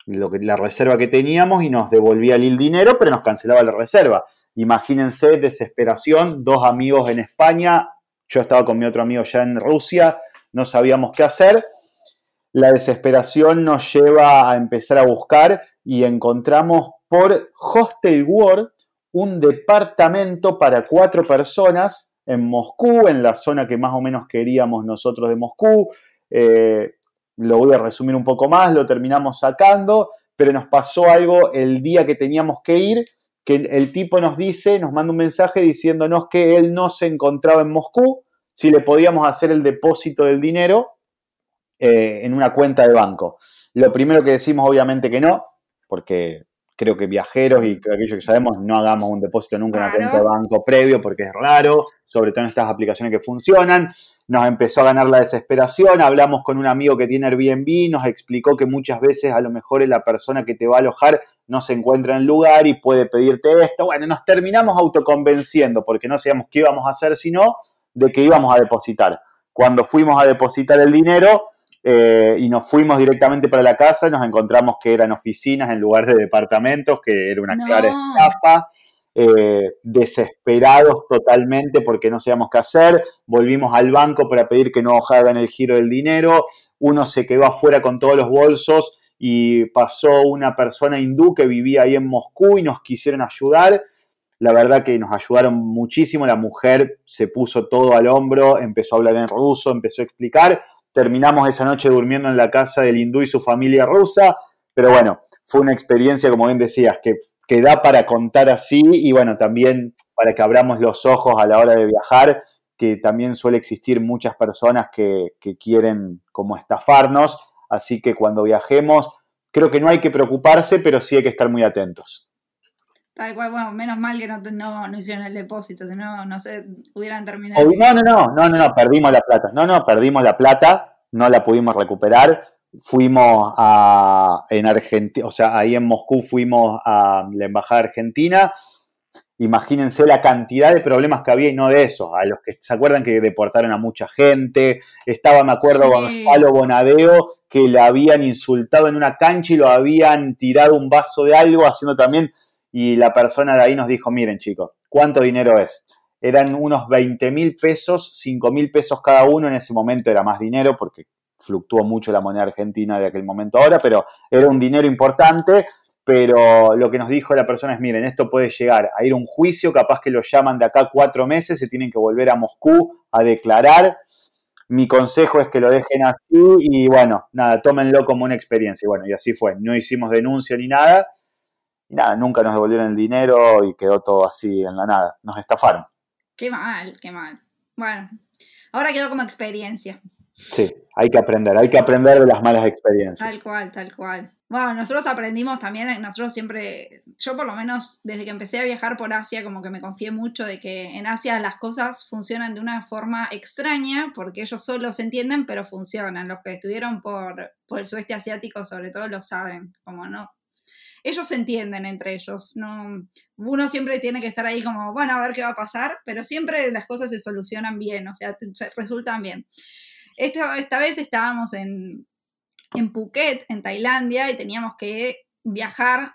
lo que, la reserva que teníamos y nos devolvía el dinero, pero nos cancelaba la reserva. Imagínense, desesperación, dos amigos en España, yo estaba con mi otro amigo ya en Rusia, no sabíamos qué hacer. La desesperación nos lleva a empezar a buscar y encontramos por Hostel World un departamento para cuatro personas en Moscú, en la zona que más o menos queríamos nosotros de Moscú. Eh, lo voy a resumir un poco más, lo terminamos sacando, pero nos pasó algo el día que teníamos que ir, que el tipo nos dice, nos manda un mensaje diciéndonos que él no se encontraba en Moscú, si le podíamos hacer el depósito del dinero eh, en una cuenta de banco. Lo primero que decimos obviamente que no, porque creo que viajeros y aquellos que sabemos, no hagamos un depósito nunca en una cuenta de banco previo porque es raro, sobre todo en estas aplicaciones que funcionan. Nos empezó a ganar la desesperación, hablamos con un amigo que tiene Airbnb, nos explicó que muchas veces a lo mejor la persona que te va a alojar no se encuentra en lugar y puede pedirte esto. Bueno, nos terminamos autoconvenciendo porque no sabíamos qué íbamos a hacer, sino de que íbamos a depositar. Cuando fuimos a depositar el dinero, eh, y nos fuimos directamente para la casa, nos encontramos que eran oficinas en lugar de departamentos, que era una clara estafa. Eh, desesperados totalmente porque no sabíamos qué hacer, volvimos al banco para pedir que no hagan el giro del dinero, uno se quedó afuera con todos los bolsos y pasó una persona hindú que vivía ahí en Moscú y nos quisieron ayudar. La verdad que nos ayudaron muchísimo, la mujer se puso todo al hombro, empezó a hablar en ruso, empezó a explicar, terminamos esa noche durmiendo en la casa del hindú y su familia rusa, pero bueno, fue una experiencia, como bien decías, que, que da para contar así y bueno, también para que abramos los ojos a la hora de viajar, que también suele existir muchas personas que, que quieren como estafarnos, así que cuando viajemos, creo que no hay que preocuparse, pero sí hay que estar muy atentos. Tal cual, bueno, menos mal que no, no, no hicieron el depósito, si no, no sé, hubieran terminado. no, no, no, no, no, no, perdimos la plata. No, no, perdimos la plata, no la pudimos recuperar. Fuimos a, en Argentina, o sea, ahí en Moscú fuimos a la Embajada Argentina. Imagínense la cantidad de problemas que había y no de eso. A los que se acuerdan que deportaron a mucha gente. Estaba, me acuerdo, Gonzalo Bonadeo, que le habían insultado en una cancha y lo habían tirado un vaso de algo, haciendo también y la persona de ahí nos dijo, miren chicos, ¿cuánto dinero es? Eran unos 20 mil pesos, 5 mil pesos cada uno, en ese momento era más dinero porque fluctuó mucho la moneda argentina de aquel momento ahora, pero era un dinero importante, pero lo que nos dijo la persona es, miren, esto puede llegar a ir a un juicio, capaz que lo llaman de acá cuatro meses, se tienen que volver a Moscú a declarar. Mi consejo es que lo dejen así y bueno, nada, tómenlo como una experiencia. Y bueno, y así fue. No hicimos denuncia ni nada, y nada, nunca nos devolvieron el dinero y quedó todo así en la nada. Nos estafaron. Qué mal, qué mal. Bueno, ahora quedó como experiencia. Sí, hay que aprender, hay que aprender de las malas experiencias. Tal cual, tal cual. Bueno, nosotros aprendimos también, nosotros siempre, yo por lo menos desde que empecé a viajar por Asia, como que me confié mucho de que en Asia las cosas funcionan de una forma extraña, porque ellos solo se entienden, pero funcionan. Los que estuvieron por, por el sudeste asiático sobre todo lo saben, como no, ellos se entienden entre ellos. No, uno siempre tiene que estar ahí como, bueno, a ver qué va a pasar, pero siempre las cosas se solucionan bien, o sea, se resultan bien. Esta, esta vez estábamos en, en Phuket, en Tailandia, y teníamos que viajar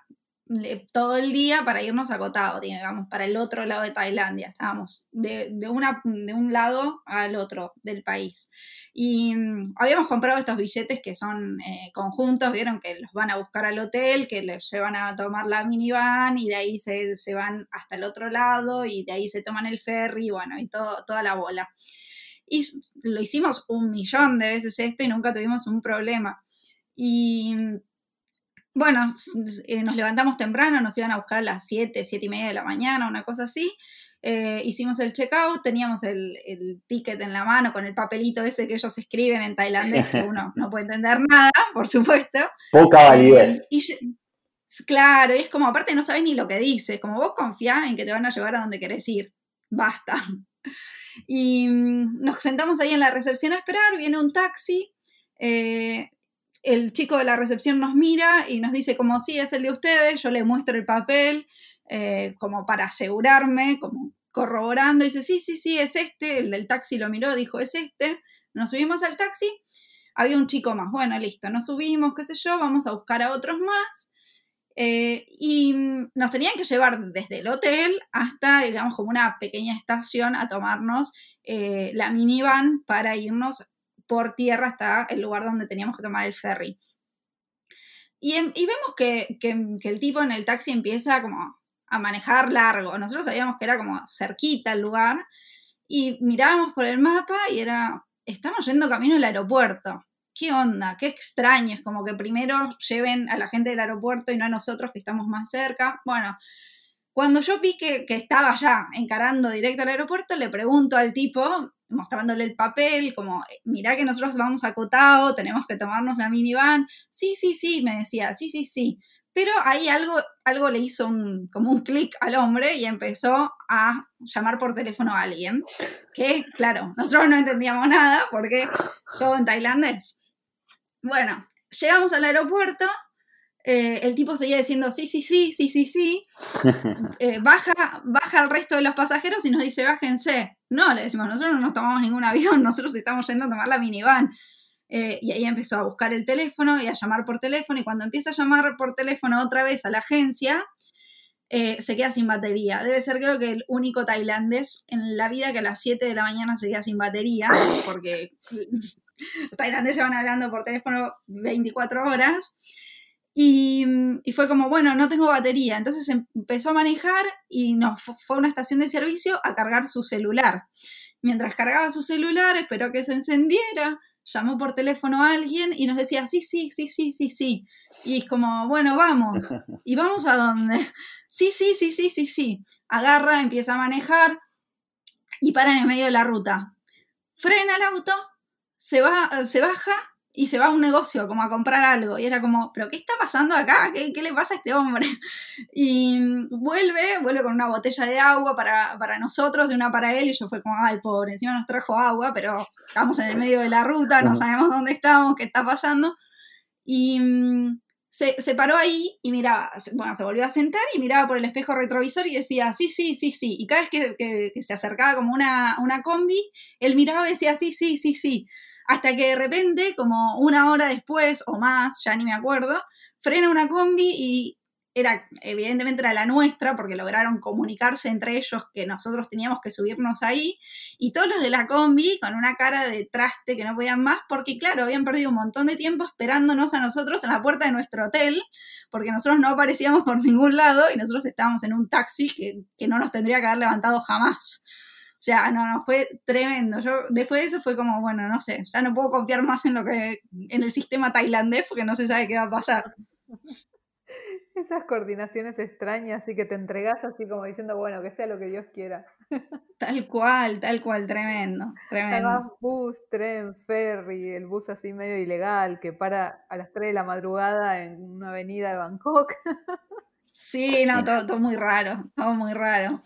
todo el día para irnos acotados, digamos, para el otro lado de Tailandia. Estábamos de, una, de un lado al otro del país. Y mm, habíamos comprado estos billetes que son eh, conjuntos, vieron que los van a buscar al hotel, que les llevan a tomar la minivan y de ahí se, van hasta el otro lado y de ahí se toman el ferry, bueno, y todo, toda la bola. Y lo hicimos un millón de veces esto y nunca tuvimos un problema. Y bueno, eh, nos levantamos temprano, nos iban a buscar a las 7, 7 y media de la mañana, una cosa así. Eh, hicimos el checkout, teníamos el, ticket en la mano con el papelito ese que ellos escriben en tailandés, que <laughs> uno no puede entender nada, por supuesto. Poca validez. claro, y es como, aparte no sabes ni lo que dice, como vos confiás en que te van a llevar a donde querés ir, basta. <laughs> Y mm, nos sentamos ahí en la recepción a esperar, viene un taxi, eh, el chico de la recepción nos mira y nos dice como sí, es el de ustedes, yo le muestro el papel eh, como para asegurarme, como corroborando, dice, sí, sí, sí, es este, el del taxi lo miró, dijo, es este, nos subimos al taxi, había un chico más, bueno, listo, nos subimos, qué sé yo, vamos a buscar a otros más, eh, y nos tenían que llevar desde el hotel hasta, digamos, como una pequeña estación a tomarnos eh, la minivan para irnos por tierra hasta el lugar donde teníamos que tomar el ferry. Y, em, vemos que, el tipo en el taxi empieza como a manejar largo. Nosotros sabíamos que era como cerquita el lugar y mirábamos por el mapa y era, estamos yendo camino al aeropuerto. ¿Qué onda? Qué extraño. Es como que primero lleven a la gente del aeropuerto y no a nosotros que estamos más cerca. Bueno, cuando yo vi que, que, estaba ya encarando directo al aeropuerto, le pregunto al tipo, mostrándole el papel, como, mirá que nosotros vamos acotado, tenemos que tomarnos la minivan. Sí, sí, sí, me decía, sí, sí, sí. Pero ahí algo, algo le hizo un, como un clic al hombre y empezó a llamar por teléfono a alguien. Que, claro, nosotros no entendíamos nada porque todo en tailandés. Bueno, llegamos al aeropuerto, eh, el tipo seguía diciendo sí, sí, sí, sí, sí, sí. <laughs> Eh, baja, baja al resto de los pasajeros y nos dice bájense. No, le decimos, nosotros no nos tomamos ningún avión, <laughs> nosotros estamos yendo a tomar la minivan. Eh, y ahí empezó a buscar el teléfono y a llamar por teléfono. Y cuando empieza a llamar por teléfono otra vez a la agencia, se queda sin batería. Debe ser creo que el único tailandés en la vida que a las 7 de la mañana se queda sin batería, porque <laughs> los tailandeses van hablando por teléfono 24 horas. Y, y, fue como, bueno, no tengo batería. Entonces empezó a manejar y nos fue a una estación de servicio a cargar su celular. Mientras cargaba su celular, esperó que se encendiera, llamó por teléfono a alguien y nos decía, sí, sí, sí, sí, sí, sí. Y es como, bueno, vamos. <laughs> ¿Y vamos a dónde? <laughs> Sí, sí, sí, sí, sí, sí. Agarra, empieza a manejar y para en el medio de la ruta. Frena el auto, se, va, se baja y se va a un negocio como a comprar algo. Y era como, ¿pero qué está pasando acá? ¿Qué, qué le pasa a este hombre? <laughs> Y vuelve, vuelve con una botella de agua para, para, nosotros y una para él. Y yo fue como, ay, pobre, encima nos trajo agua, pero estamos en el medio de la ruta, no sabemos dónde estamos, qué está pasando. Y mm, se, se, paró ahí y miraba, bueno, se volvió a sentar y miraba por el espejo retrovisor y decía, sí, sí, sí, sí. Y cada vez que, que, que se acercaba como una, una combi, él miraba y decía, sí, sí, sí, sí. Hasta que de repente, como una hora después o más, ya ni me acuerdo, frena una combi y era, evidentemente era la nuestra, porque lograron comunicarse entre ellos que nosotros teníamos que subirnos ahí, y todos los de la combi con una cara de traste que no podían más, porque claro, habían perdido un montón de tiempo esperándonos a nosotros en la puerta de nuestro hotel, porque nosotros no aparecíamos por ningún lado y nosotros estábamos en un taxi que, que no nos tendría que haber levantado jamás. O sea, no, no, fue tremendo. Yo después de eso fue como, bueno, no sé, ya no puedo confiar más en lo que, en el sistema tailandés porque no se sabe qué va a pasar. <laughs> Esas coordinaciones extrañas y que te entregas así como diciendo, bueno, que sea lo que Dios quiera. <laughs> Tal cual, tal cual, tremendo, tremendo. bus, tren, ferry, el bus así medio ilegal que para a las 3 de la madrugada en una avenida de Bangkok. <laughs> Sí, no, todo, todo muy raro, todo muy raro.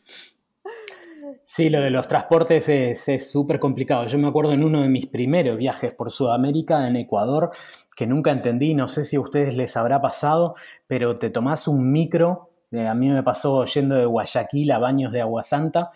Sí, lo de los transportes es súper complicado. Yo me acuerdo en uno de mis primeros viajes por Sudamérica, en Ecuador, que nunca entendí, no sé si a ustedes les habrá pasado, pero te tomás un micro, eh, a mí me pasó yendo de Guayaquil a Baños de Agua Santa,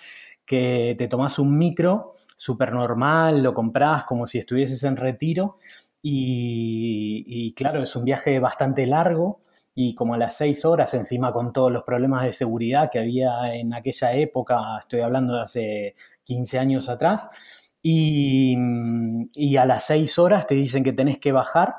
que te tomás un micro súper normal, lo comprás como si estuvieses en retiro, y claro, es un viaje bastante largo y como a las seis horas, encima con todos los problemas de seguridad que había en aquella época, estoy hablando de hace 15 años atrás, y, y a las seis horas te dicen que tenés que bajar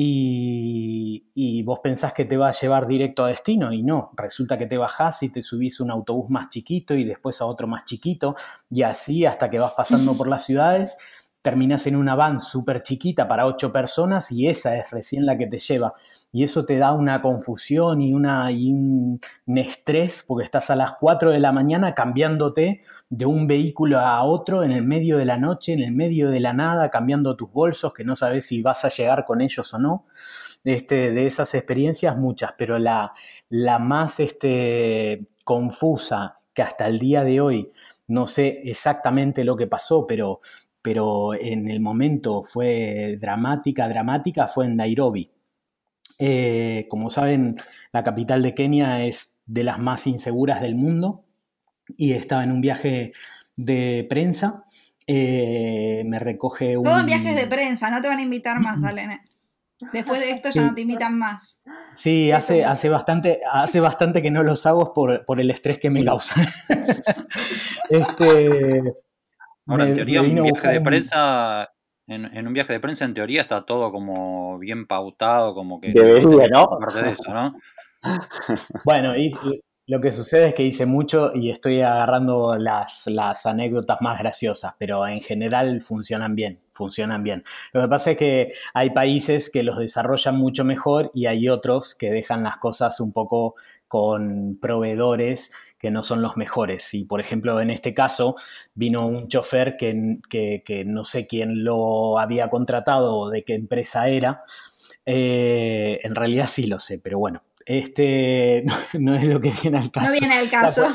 y, y, vos pensás que te va a llevar directo a destino y no, resulta que te bajás y te subís a un autobús más chiquito y después a otro más chiquito y así hasta que vas pasando <laughs> por las ciudades terminas en una van súper chiquita para ocho personas y esa es recién la que te lleva. Y eso te da una confusión y, una, un, estrés porque estás a las 4 de la mañana cambiándote de un vehículo a otro en el medio de la noche, en el medio de la nada, cambiando tus bolsos que no sabes si vas a llegar con ellos o no. Este, de esas experiencias muchas, pero la, la más este, confusa que hasta el día de hoy no sé exactamente lo que pasó, pero pero en el momento fue dramática, dramática, fue en Nairobi. Eh, como saben, la capital de Kenia es de las más inseguras del mundo y estaba en un viaje de prensa. Eh, me recoge un... Todo en viajes de prensa, no te van a invitar más, Alene. Después de esto ya no te invitan más. Sí, hace, hace, bastante, hace bastante que no los hago por, por el estrés que me causa. <laughs> este, Ahora, en teoría, un viaje de prensa, en, un viaje de prensa, en teoría, está todo como bien pautado, como que... Debería, ¿no? de eso, ¿no? <laughs> bueno, y, lo que sucede es que hice mucho y estoy agarrando las, las anécdotas más graciosas, pero en general funcionan bien, funcionan bien. Lo que pasa es que hay países que los desarrollan mucho mejor y hay otros que dejan las cosas un poco con proveedores que no son los mejores. Y por ejemplo, en este caso, vino un chofer que, que, no sé quién lo había contratado o de qué empresa era. Eh, en realidad sí lo sé, pero bueno, este <laughs> no, es lo que viene al caso. No viene al caso.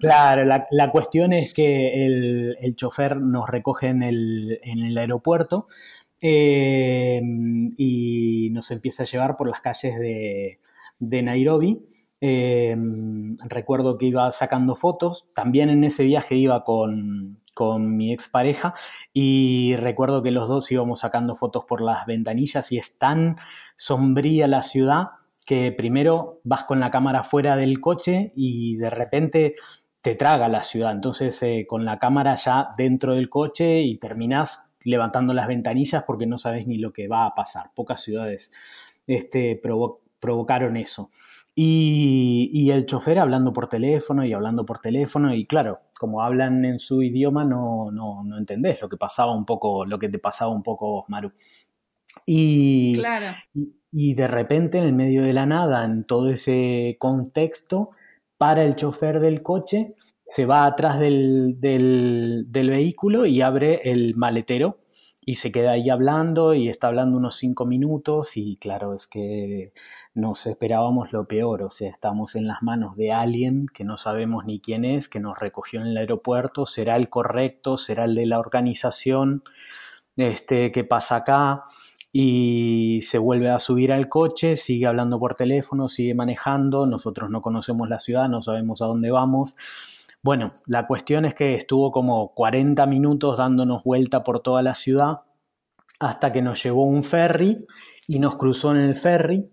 claro, la, cuestión es que el, el chofer nos recoge en el, en el aeropuerto eh, y nos empieza a llevar por las calles de, de Nairobi. Eh, recuerdo que iba sacando fotos, también en ese viaje iba con, con mi expareja y recuerdo que los dos íbamos sacando fotos por las ventanillas y es tan sombría la ciudad que primero vas con la cámara fuera del coche y de repente te traga la ciudad. Entonces eh, con la cámara ya dentro del coche y terminas levantando las ventanillas porque no sabes ni lo que va a pasar. Pocas ciudades este, provocaron eso. Y, el chofer hablando por teléfono y hablando por teléfono y claro, como hablan en su idioma no, no, no entendés lo que pasaba un poco, lo que te pasaba un poco, Maru. Y, y, de repente, en el medio de la nada, en todo ese contexto, para el chofer del coche, se va atrás del, del, del vehículo y abre el maletero y se queda ahí hablando y está hablando unos cinco minutos y claro, es que nos esperábamos lo peor, o sea, estamos en las manos de alguien que no sabemos ni quién es, que nos recogió en el aeropuerto, será el correcto, será el de la organización, este, ¿qué pasa acá? Y se vuelve a subir al coche, sigue hablando por teléfono, sigue manejando, nosotros no conocemos la ciudad, no sabemos a dónde vamos bueno, la cuestión es que estuvo como 40 minutos dándonos vuelta por toda la ciudad hasta que nos llevó un ferry y nos cruzó en el ferry.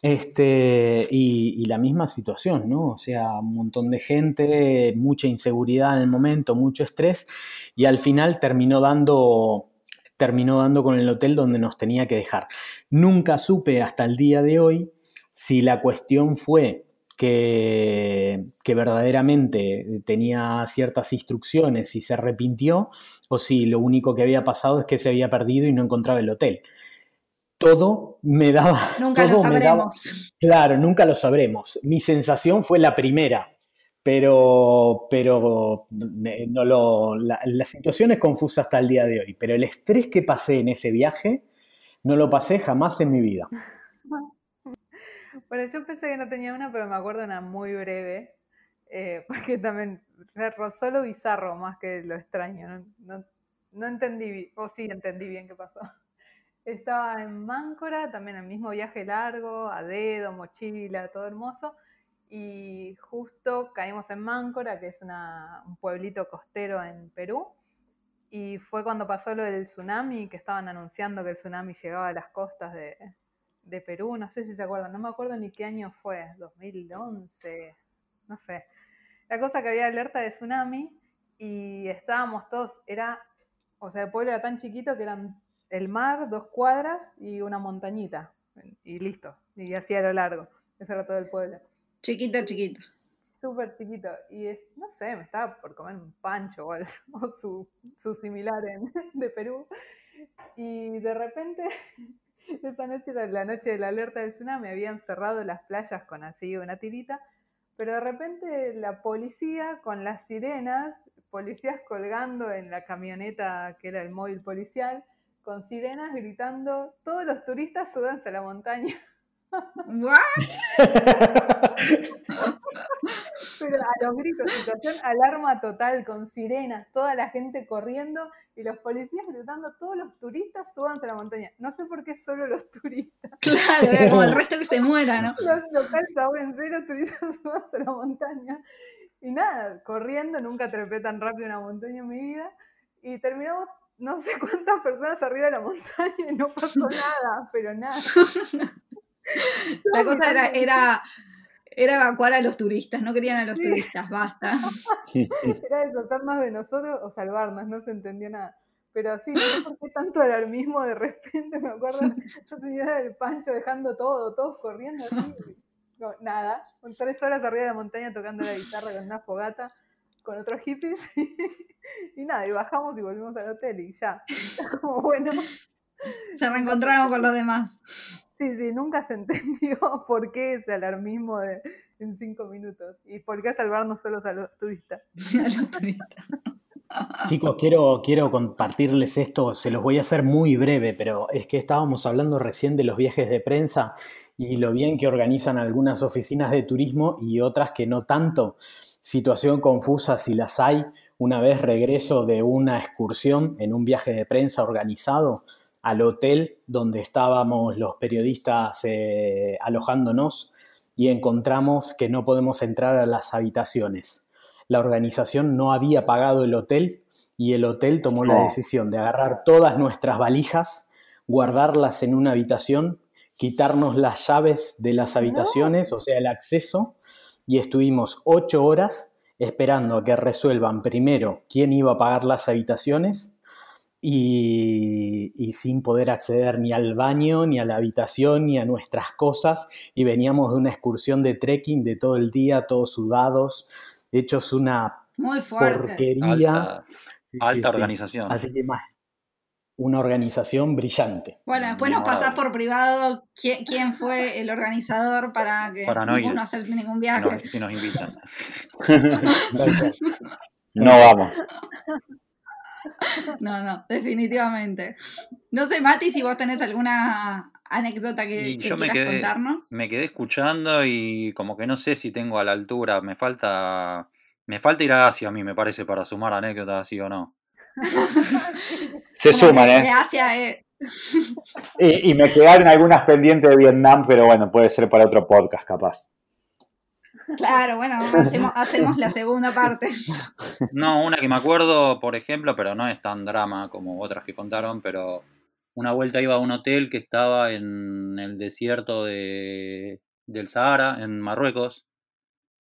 Este, y, la misma situación, ¿no? O sea, un montón de gente, mucha inseguridad en el momento, mucho estrés, y al final terminó dando, terminó dando con el hotel donde nos tenía que dejar. Nunca supe hasta el día de hoy si la cuestión fue que, verdaderamente tenía ciertas instrucciones y se arrepintió, o si lo único que había pasado es que se había perdido y no encontraba el hotel. Todo me daba. Nunca lo sabremos. claro, nunca lo sabremos. Mi sensación fue la primera, pero, pero no lo, la, la, situación es confusa hasta el día de hoy. Pero el estrés que pasé en ese viaje no lo pasé jamás en mi vida. Bueno, yo pensé que no tenía una, pero me acuerdo una muy breve, eh, <laughs> porque también rozó lo bizarro más que lo extraño. No, no, entendí, o sí entendí bien qué pasó. Estaba en Máncora, también el mismo viaje largo, a dedo, mochila, todo hermoso. Y justo caímos en Máncora, que es un pueblito costero en Perú. Y fue cuando pasó lo del tsunami, que estaban anunciando que el tsunami llegaba a las costas de, de Perú, no sé si se acuerdan, no me acuerdo ni qué año fue, 2011, no sé. La cosa que había alerta de tsunami y estábamos todos, era, o sea, el pueblo era tan chiquito que eran el mar, dos cuadras y una montañita, y listo, y así a lo largo, eso era todo el pueblo. Chiquito, chiquito. Súper chiquito, y no sé, me estaba por comer un pancho o, <laughs> o su, su similar en, de Perú, y de repente <laughs> esa noche era la noche de la alerta del tsunami, habían cerrado las playas con así una tirita, pero de repente la policía con las sirenas, policías colgando en la camioneta que era el móvil policial, con sirenas gritando, todos los turistas súbanse a la montaña. <laughs> ¿What? <laughs> Pero a los gritos, situación alarma total, con sirenas, toda la gente corriendo y los policías gritando, todos los turistas súbanse a la montaña. No sé por qué solo los <laughs> turistas. Claro, como el resto que se muera, ¿no? Los locales ahóguense, los turistas <laughs> súbanse a la montaña. Y nada, corriendo, nunca trepé tan rápido una montaña en mi vida. Y terminamos no sé cuántas personas arriba de la montaña y no pasó <laughs> nada, pero nada. La cosa era, era, era evacuar a los turistas, no querían a los turistas, basta. <laughs> Era deshacernos de nosotros o salvarnos, no se entendió nada. Pero sí, no sé por qué tanto alarmismo de repente, me acuerdo, yo tenía el pancho dejando todo, todos corriendo así. No, nada, con tres horas arriba de la montaña tocando la guitarra con una fogata con otros hippies <laughs> y, nada, y bajamos y volvimos al hotel y ya, <laughs> como bueno. Se reencontraron con los demás. Sí, sí, nunca se <laughs> entendió por qué ese alarmismo de, en cinco minutos y por qué salvarnos solo <laughs> a los turistas. Chicos, quiero, quiero compartirles esto, se los voy a hacer muy breve, pero es que estábamos hablando recién de los viajes de prensa y lo bien que organizan algunas oficinas de turismo y otras que no tanto. Situación confusa si las hay. Una vez regreso de una excursión en un viaje de prensa organizado al hotel donde estábamos los periodistas eh, alojándonos y encontramos que no podemos entrar a las habitaciones. La organización no había pagado el hotel y el hotel tomó la decisión de agarrar todas nuestras valijas, guardarlas en una habitación, quitarnos las llaves de las habitaciones, o sea, el acceso, y estuvimos ocho horas esperando a que resuelvan primero quién iba a pagar las habitaciones y, y, sin poder acceder ni al baño, ni a la habitación, ni a nuestras cosas. Y veníamos de una excursión de trekking de todo el día, todos sudados, hechos una Muy porquería. Alta, organización. Así que más, una organización brillante. Bueno, después nos pasás por privado quién, fue el organizador para que para no, no hacer ningún viaje. Que nos, invitan. <laughs> <laughs> no vamos. <laughs> No, no, definitivamente. No sé, Mati, si vos tenés alguna anécdota que, yo me quedé, contarnos. Me quedé escuchando y como que no sé si tengo a la altura, me falta me falta ir a Asia a mí, me parece, para sumar anécdotas así o no. <laughs> Se suman, ¿eh? De Asia, eh. Y, y, me quedaron algunas pendientes de Vietnam, pero bueno, puede ser para otro podcast, capaz. Claro, bueno, hacemos, hacemos la segunda parte. No, una que me acuerdo, por ejemplo, pero no es tan drama como otras que contaron, pero una vuelta iba a un hotel que estaba en el desierto de, del Sahara, en Marruecos,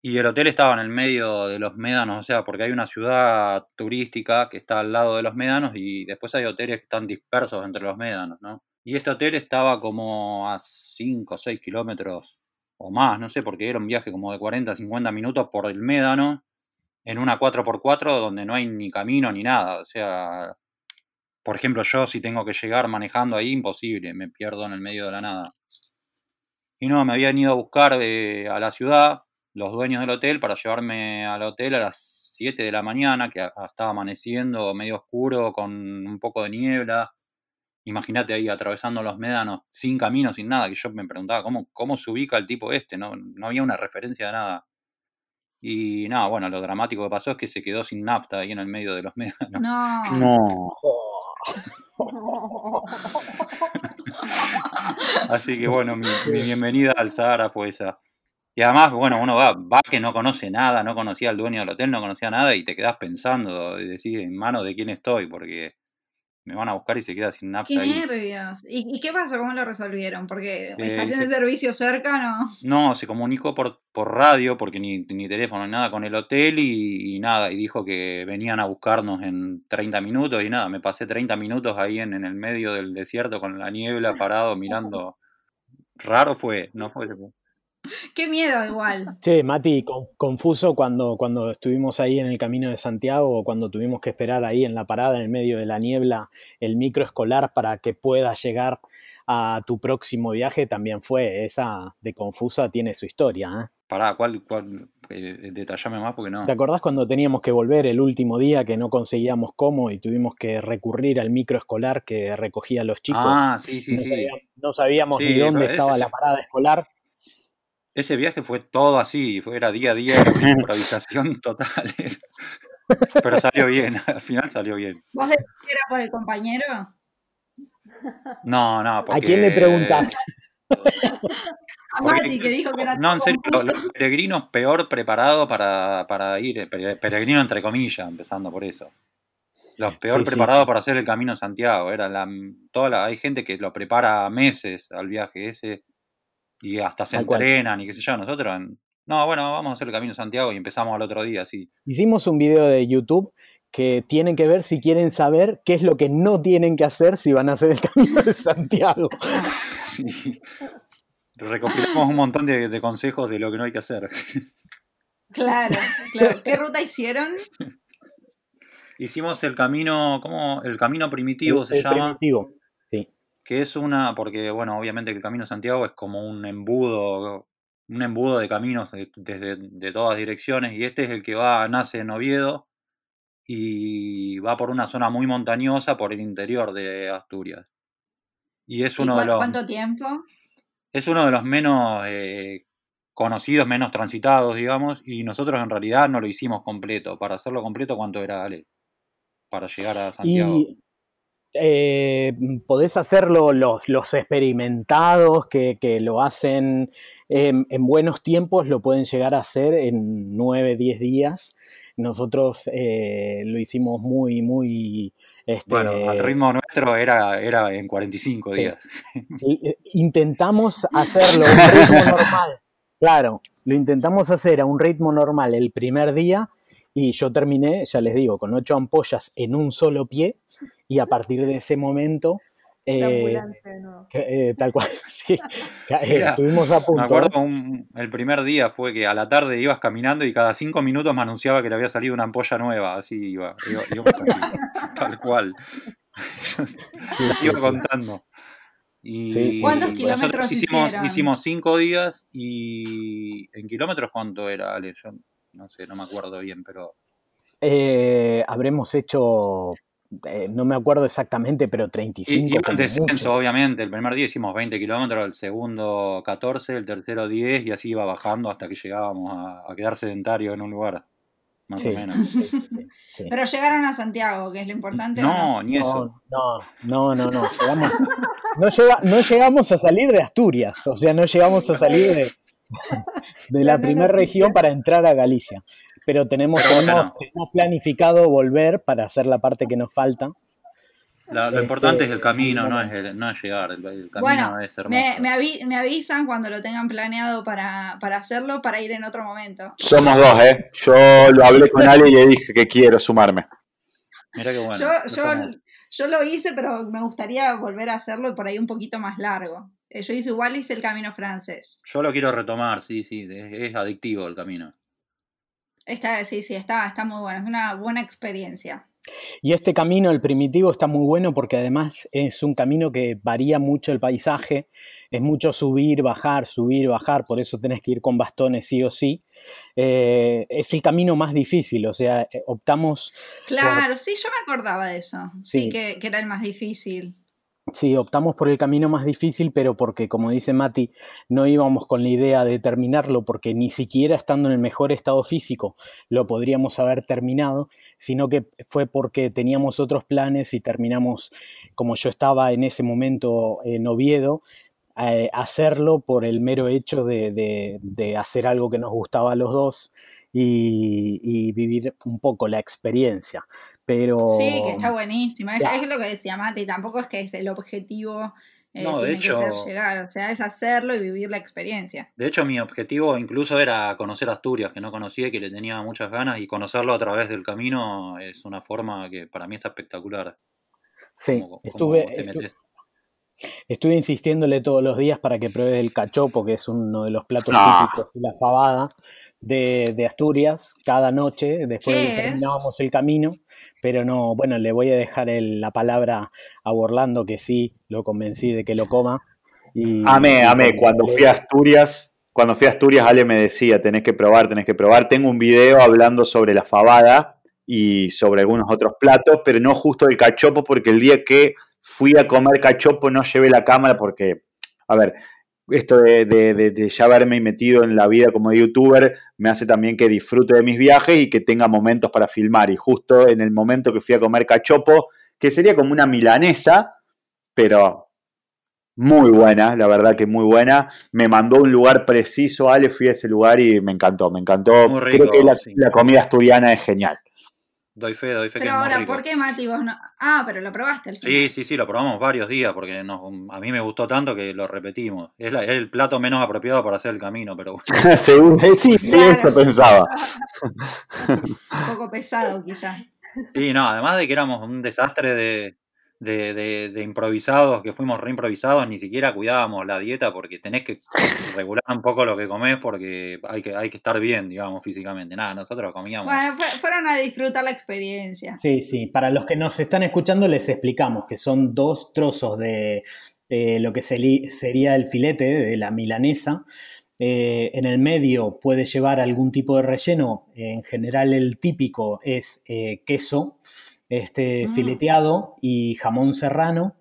y el hotel estaba en el medio de los médanos, o sea, porque hay una ciudad turística que está al lado de los médanos y después hay hoteles que están dispersos entre los médanos, ¿no? Y este hotel estaba como a 5 o 6 kilómetros o más, no sé, porque era un viaje como de 40 50 minutos por el médano en una 4x4 donde no hay ni camino ni nada, o sea, por ejemplo, yo si tengo que llegar manejando ahí, imposible, me pierdo en el medio de la nada. Y no, me habían ido a buscar eh, a la ciudad los dueños del hotel para llevarme al hotel a las 7 de la mañana, que estaba amaneciendo medio oscuro, con un poco de niebla. Imagínate ahí atravesando los médanos sin camino, sin nada, que yo me preguntaba cómo, cómo se ubica el tipo este, no, no había una referencia de nada. Y nada, bueno, lo dramático que pasó es que se quedó sin nafta ahí en el medio de los <laughs> médanos. No. No. <laughs> Así que bueno, mi, mi bienvenida al Sahara fue esa. Y además, bueno, uno va, va que no conoce nada, no conocía al dueño del hotel, no conocía nada y te quedás pensando y decís en mano de quién estoy, porque me van a buscar y se queda sin nafta. ¡Qué ahí. nervios! ¿Y, ¿Y, qué pasó? ¿Cómo lo resolvieron? Porque Eh, estación de se- servicio cerca, ¿no? No, se comunicó por, por radio, porque ni, ni teléfono ni nada con el hotel y, y nada, y dijo que venían a buscarnos en 30 minutos y nada, me pasé 30 minutos ahí en, en el medio del desierto con la niebla <laughs> parado mirando. Raro fue, no fue. <laughs> Qué miedo igual. Che, Mati, con- confuso cuando, cuando estuvimos ahí en el camino de Santiago, o cuando tuvimos que esperar ahí en la parada, en el medio de la niebla, el micro escolar para que puedas llegar a tu próximo viaje, también fue esa de confusa, tiene su historia. ¿eh? Pará, ¿cuál, cuál, eh, detallame más porque no. ¿Te acordás cuando teníamos que volver el último día que no conseguíamos cómo y tuvimos que recurrir al micro escolar que recogía a los chicos? Ah, sí, sí, no, sí. sabíamos, no sabíamos Sí, ni dónde ese estaba la parada escolar. Ese viaje fue todo así, fue, era día a día, era una <laughs> improvisación total. Pero salió bien, <laughs> al final salió bien. ¿Vos decís que era por el compañero? No, no, porque... ¿A quién le preguntás? A Mati, que dijo que era No, en serio, los peregrinos peor preparados para, para ir, eh, pere- peregrino entre comillas, empezando por eso. Los peor sí, preparados sí. para hacer el camino a Santiago. Era la, toda la- hay gente que lo prepara meses al viaje ese y hasta se entrenan y qué sé yo. Nosotros, en- no, bueno, vamos a hacer el camino a Santiago y empezamos al otro día, sí. Hicimos un video de YouTube que tienen que ver si quieren saber qué es lo que no tienen que hacer si van a hacer el <laughs> camino de Santiago. <laughs> Sí. Recopilamos un montón de, de consejos de lo que no hay que hacer. Claro, claro. ¿Qué <laughs> ruta hicieron? Hicimos el camino, ¿cómo? El camino primitivo El- se el llama. primitivo. Que es una, porque bueno, obviamente que el Camino de Santiago es como un embudo, un embudo de caminos de- desde de, todas direcciones, y este es el que va, nace en Oviedo y va por una zona muy montañosa por el interior de Asturias. Y es ¿Y uno de los... cuánto tiempo? es uno de los menos eh, conocidos, menos transitados, digamos, y nosotros en realidad no lo hicimos completo. Para hacerlo completo, ¿cuánto era, Ale? Para llegar a Santiago. Y eh, podés hacerlo los, los experimentados que, que lo hacen en, en buenos tiempos, lo pueden llegar a hacer en 9, 10 días. Nosotros eh, lo hicimos muy, muy... Este, Bueno, al ritmo nuestro era, era en 45 días. eh, intentamos <laughs> hacerlo a un ritmo normal. Claro, lo intentamos hacer a un ritmo normal el primer día y yo terminé, ya les digo, con ocho ampollas en un solo pie y a partir de ese momento, <laughs> eh, que, eh, tal cual, <laughs> sí, eh, Mira, estuvimos a punto. Me acuerdo un- el primer día fue que a la tarde ibas caminando y cada cinco minutos me anunciaba que le había salido una ampolla nueva, así iba, iba, así, <laughs> tal cual. iba contando. Y Sí, ¿Cuántos kilómetros nosotros hicimos, hicieron? hicimos cinco días y en kilómetros cuánto era, Ale, yo no sé, no me acuerdo bien, pero Eh, habremos hecho, eh, no me acuerdo exactamente, pero I- 35 Iba en como descenso, mucho. obviamente. El primer día hicimos 20 kilómetros, el segundo 14, el tercero 10 y así iba bajando hasta que llegábamos a, a quedar sedentario en un lugar, más Sí. o menos. Sí, sí, sí. Pero llegaron a Santiago, que es lo importante. ¿o No, ni eso. No, no, no, no, no, llegamos, no, llega- no llegamos a salir de Asturias, o sea, no llegamos a salir de, <laughs> de la primera región para entrar a Galicia. Pero tenemos, Pero tenemos, bueno. tenemos planificado volver para hacer la parte que nos falta. La- lo Este, importante es el camino, no es, el- no es llegar. El, el camino Bueno, es hermoso. Me, me avi- me avisan cuando lo tengan planeado para, para hacerlo, para ir en otro momento. Somos dos, ¿eh? Yo lo hablé con Ale y le dije que quiero sumarme. Mirá qué bueno. yo, yo, yo lo hice, pero me gustaría volver a hacerlo por ahí un poquito más largo. Eh, Yo hice igual, hice el camino francés. Yo lo quiero retomar, sí, sí. Es, es adictivo el camino. Está, sí, sí, está, está muy bueno. Es una buena experiencia. Y este camino, el primitivo, está muy bueno porque además es un camino que varía mucho el paisaje, es mucho subir, bajar, subir, bajar, por eso tenés que ir con bastones sí o sí. Eh, es el camino más difícil, o sea, eh, optamos, Claro, sí, yo me acordaba de eso. Sí, Sí. que, que era el más difícil. Sí, optamos por el camino más difícil, pero porque, como dice Mati, no íbamos con la idea de terminarlo porque ni siquiera estando en el mejor estado físico lo podríamos haber terminado, sino que fue porque teníamos otros planes y terminamos, como yo estaba en ese momento en Oviedo, eh, hacerlo por el mero hecho de, hacer algo que nos gustaba a los dos y vivir un poco la experiencia. Pero Sí, que está buenísima. Es, Claro. es lo que decía Mati, tampoco es que es el objetivo. eh, No, de tiene que ser hecho- llegar, o sea, es hacerlo y vivir la experiencia. De hecho, mi objetivo incluso era conocer Asturias, que no conocía y que le tenía muchas ganas, y conocerlo a través del camino es una forma que para mí está espectacular. sí, Como- como estuve. Estuve insistiéndole todos los días para que pruebe el cachopo, que es uno de los platos Ah. típicos de la fabada de, de Asturias, cada noche, después terminábamos el camino. Pero no, bueno, le voy a dejar el- la palabra a Orlando, que sí, lo convencí de que lo coma. Y, Amé, amé. Cuando fui a Asturias, cuando fui a Asturias, Ale me decía, tenés que probar, tenés que probar. Tengo un video hablando sobre la fabada y sobre algunos otros platos, pero no justo del cachopo, porque el día que fui a comer cachopo no llevé la cámara porque, a ver, esto de, de- de- de ya haberme metido en la vida como youtuber me hace también que disfrute de mis viajes y que tenga momentos para filmar. Y justo en el momento que fui a comer cachopo, que sería como una milanesa, pero muy buena, la verdad que muy buena. Me mandó un lugar preciso, Ale, fui a ese lugar y me encantó, me encantó. Muy Creo rico, que la, sí. la comida asturiana es genial. Doy fe, doy fe que Pero es muy ahora, rico. ¿por qué Mati vos no? Ah, pero lo probaste al final. Sí, sí, sí, lo probamos varios días porque nos- a mí me gustó tanto que lo repetimos. Es, la- es el plato menos apropiado para hacer el camino, pero Según- <laughs> sí, sí, Claro. eso pensaba. <laughs> Un poco <laughs> pesado quizás. sí, no, además de que éramos un desastre de, de, de- de improvisados, que fuimos reimprovisados, ni siquiera cuidábamos la dieta porque tenés que regular un poco lo que comés porque hay que, hay que estar bien, digamos, físicamente. Nada, nosotros comíamos. Bueno, fue- fueron a disfrutar la experiencia. Sí, sí, para los que nos están escuchando les explicamos que son dos trozos de eh, lo que sería el filete de la milanesa. Eh, en el medio puede llevar algún tipo de relleno, en general el típico es eh, queso este, Mm. fileteado y jamón serrano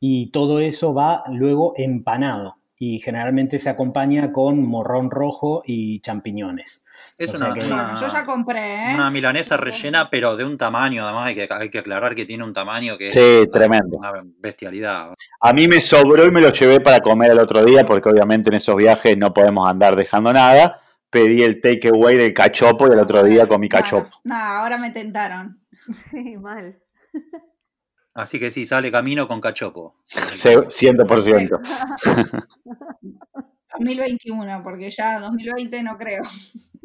y todo eso va luego empanado y generalmente se acompaña con morrón rojo y champiñones. Es O una, que- yo ya compré, ¿eh? una milanesa rellena, pero de un tamaño, además hay que, hay que aclarar que tiene un tamaño que es Sí, una- tremendo. una bestialidad. A mí me sobró y me lo llevé para comer el otro día, porque obviamente en esos viajes no podemos andar dejando nada. Pedí el takeaway del cachopo y el otro día comí cachopo. No, ahora me tentaron. <laughs> Sí, mal. Así que sí, sale camino con cachopo. Se- 100%. 2021, <laughs> porque ya 2020 no creo.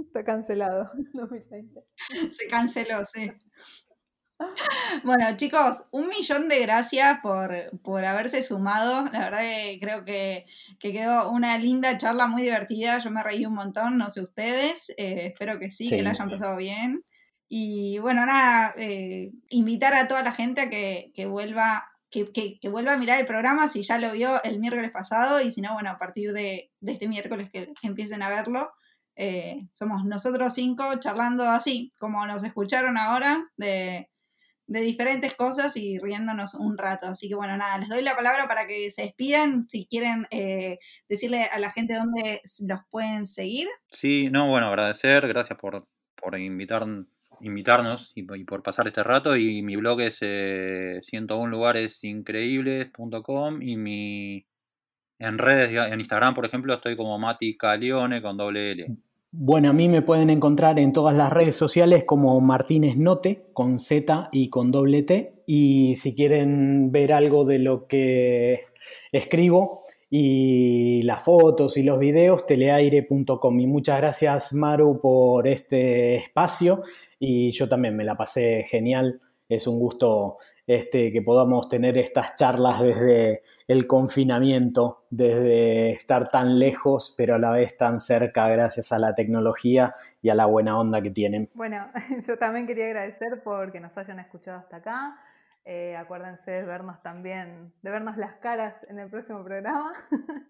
Está cancelado. <laughs> 2020. Se canceló, sí. Bueno, chicos, un millón de gracias por, por haberse sumado. La verdad que creo que, que quedó una linda charla muy divertida. Yo me reí un montón, no sé ustedes. eh, espero que sí, Sí, que la hayan pasado bien. Y bueno, nada, eh, invitar a toda la gente a que, que vuelva. Que, que- vuelva a mirar el programa si ya lo vio el miércoles pasado y si no, bueno, a partir de, este miércoles que, empiecen a verlo. Eh, somos nosotros cinco charlando así, como nos escucharon ahora, de, diferentes cosas y riéndonos un rato. Así que bueno, nada, les doy la palabra para que se despidan, si quieren eh, decirle a la gente dónde los pueden seguir. Sí, no, bueno, agradecer, gracias por, por invitarnos y, por pasar este rato. Y mi blog es eh, 101lugaresincreíbles.com y mi en redes, en Instagram, por ejemplo, estoy como Mati Calione con doble L. Bueno, a mí me pueden encontrar en todas las redes sociales como Martínez Note, con Z y con doble T. Y si quieren ver algo de lo que escribo y las fotos y los videos, teleaire.com. Y muchas gracias, Maru, por este espacio. Y yo también me la pasé genial. Es un gusto este, que podamos tener estas charlas desde el confinamiento, desde estar tan lejos, pero a la vez tan cerca gracias a la tecnología y a la buena onda que tienen. Bueno, <laughs> yo también quería agradecer por que nos hayan escuchado hasta acá. Eh, acuérdense de vernos también, de vernos las caras en el próximo programa. <laughs>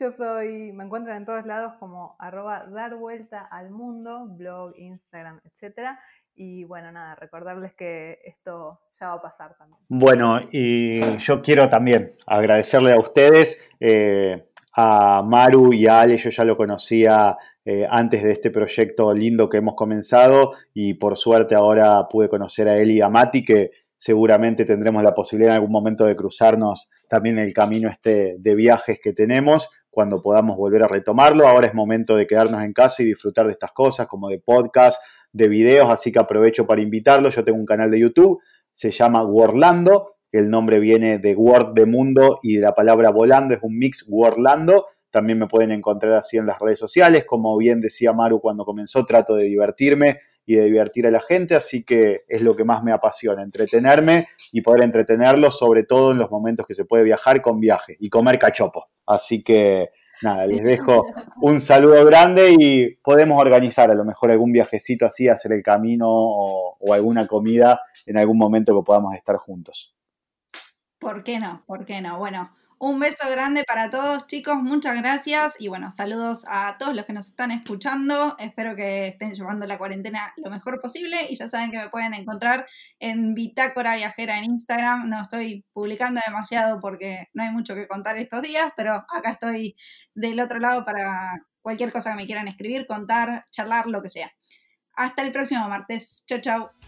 Yo soy, me encuentran en todos lados como arroba dar vuelta al mundo, blog, Instagram, etcétera. Y bueno, nada, recordarles que esto ya va a pasar también. Bueno, y yo quiero también agradecerle a ustedes, eh, a Maru y a Ale, yo ya lo conocía eh, antes de este proyecto lindo que hemos comenzado y por suerte ahora pude conocer a él y a Mati, que seguramente tendremos la posibilidad en algún momento de cruzarnos también el camino este de viajes que tenemos cuando podamos volver a retomarlo. Ahora es momento de quedarnos en casa y disfrutar de estas cosas como de podcast, de videos, así que aprovecho para invitarlos. Yo tengo un canal de YouTube, se llama Worlando, que el nombre viene de Word de mundo y de la palabra volando, es un mix Worlando. También me pueden encontrar así en las redes sociales. Como bien decía Maru cuando comenzó, trato de divertirme y de divertir a la gente, así que es lo que más me apasiona, entretenerme y poder entretenerlos, sobre todo en los momentos que se puede viajar con viaje y comer cachopo. Así que nada, les dejo <laughs> un saludo grande y podemos organizar a lo mejor algún viajecito así, hacer el camino o, o alguna comida en algún momento que podamos estar juntos. ¿Por qué no? ¿Por qué no? Bueno, un beso grande para todos, chicos. Muchas gracias. Y bueno, saludos a todos los que nos están escuchando. Espero que estén llevando la cuarentena lo mejor posible. Y ya saben que me pueden encontrar en Bitácora Viajera en Instagram. No estoy publicando demasiado porque no hay mucho que contar estos días, pero acá estoy del otro lado para cualquier cosa que me quieran escribir, contar, charlar, lo que sea. Hasta el próximo martes. Chau, chau.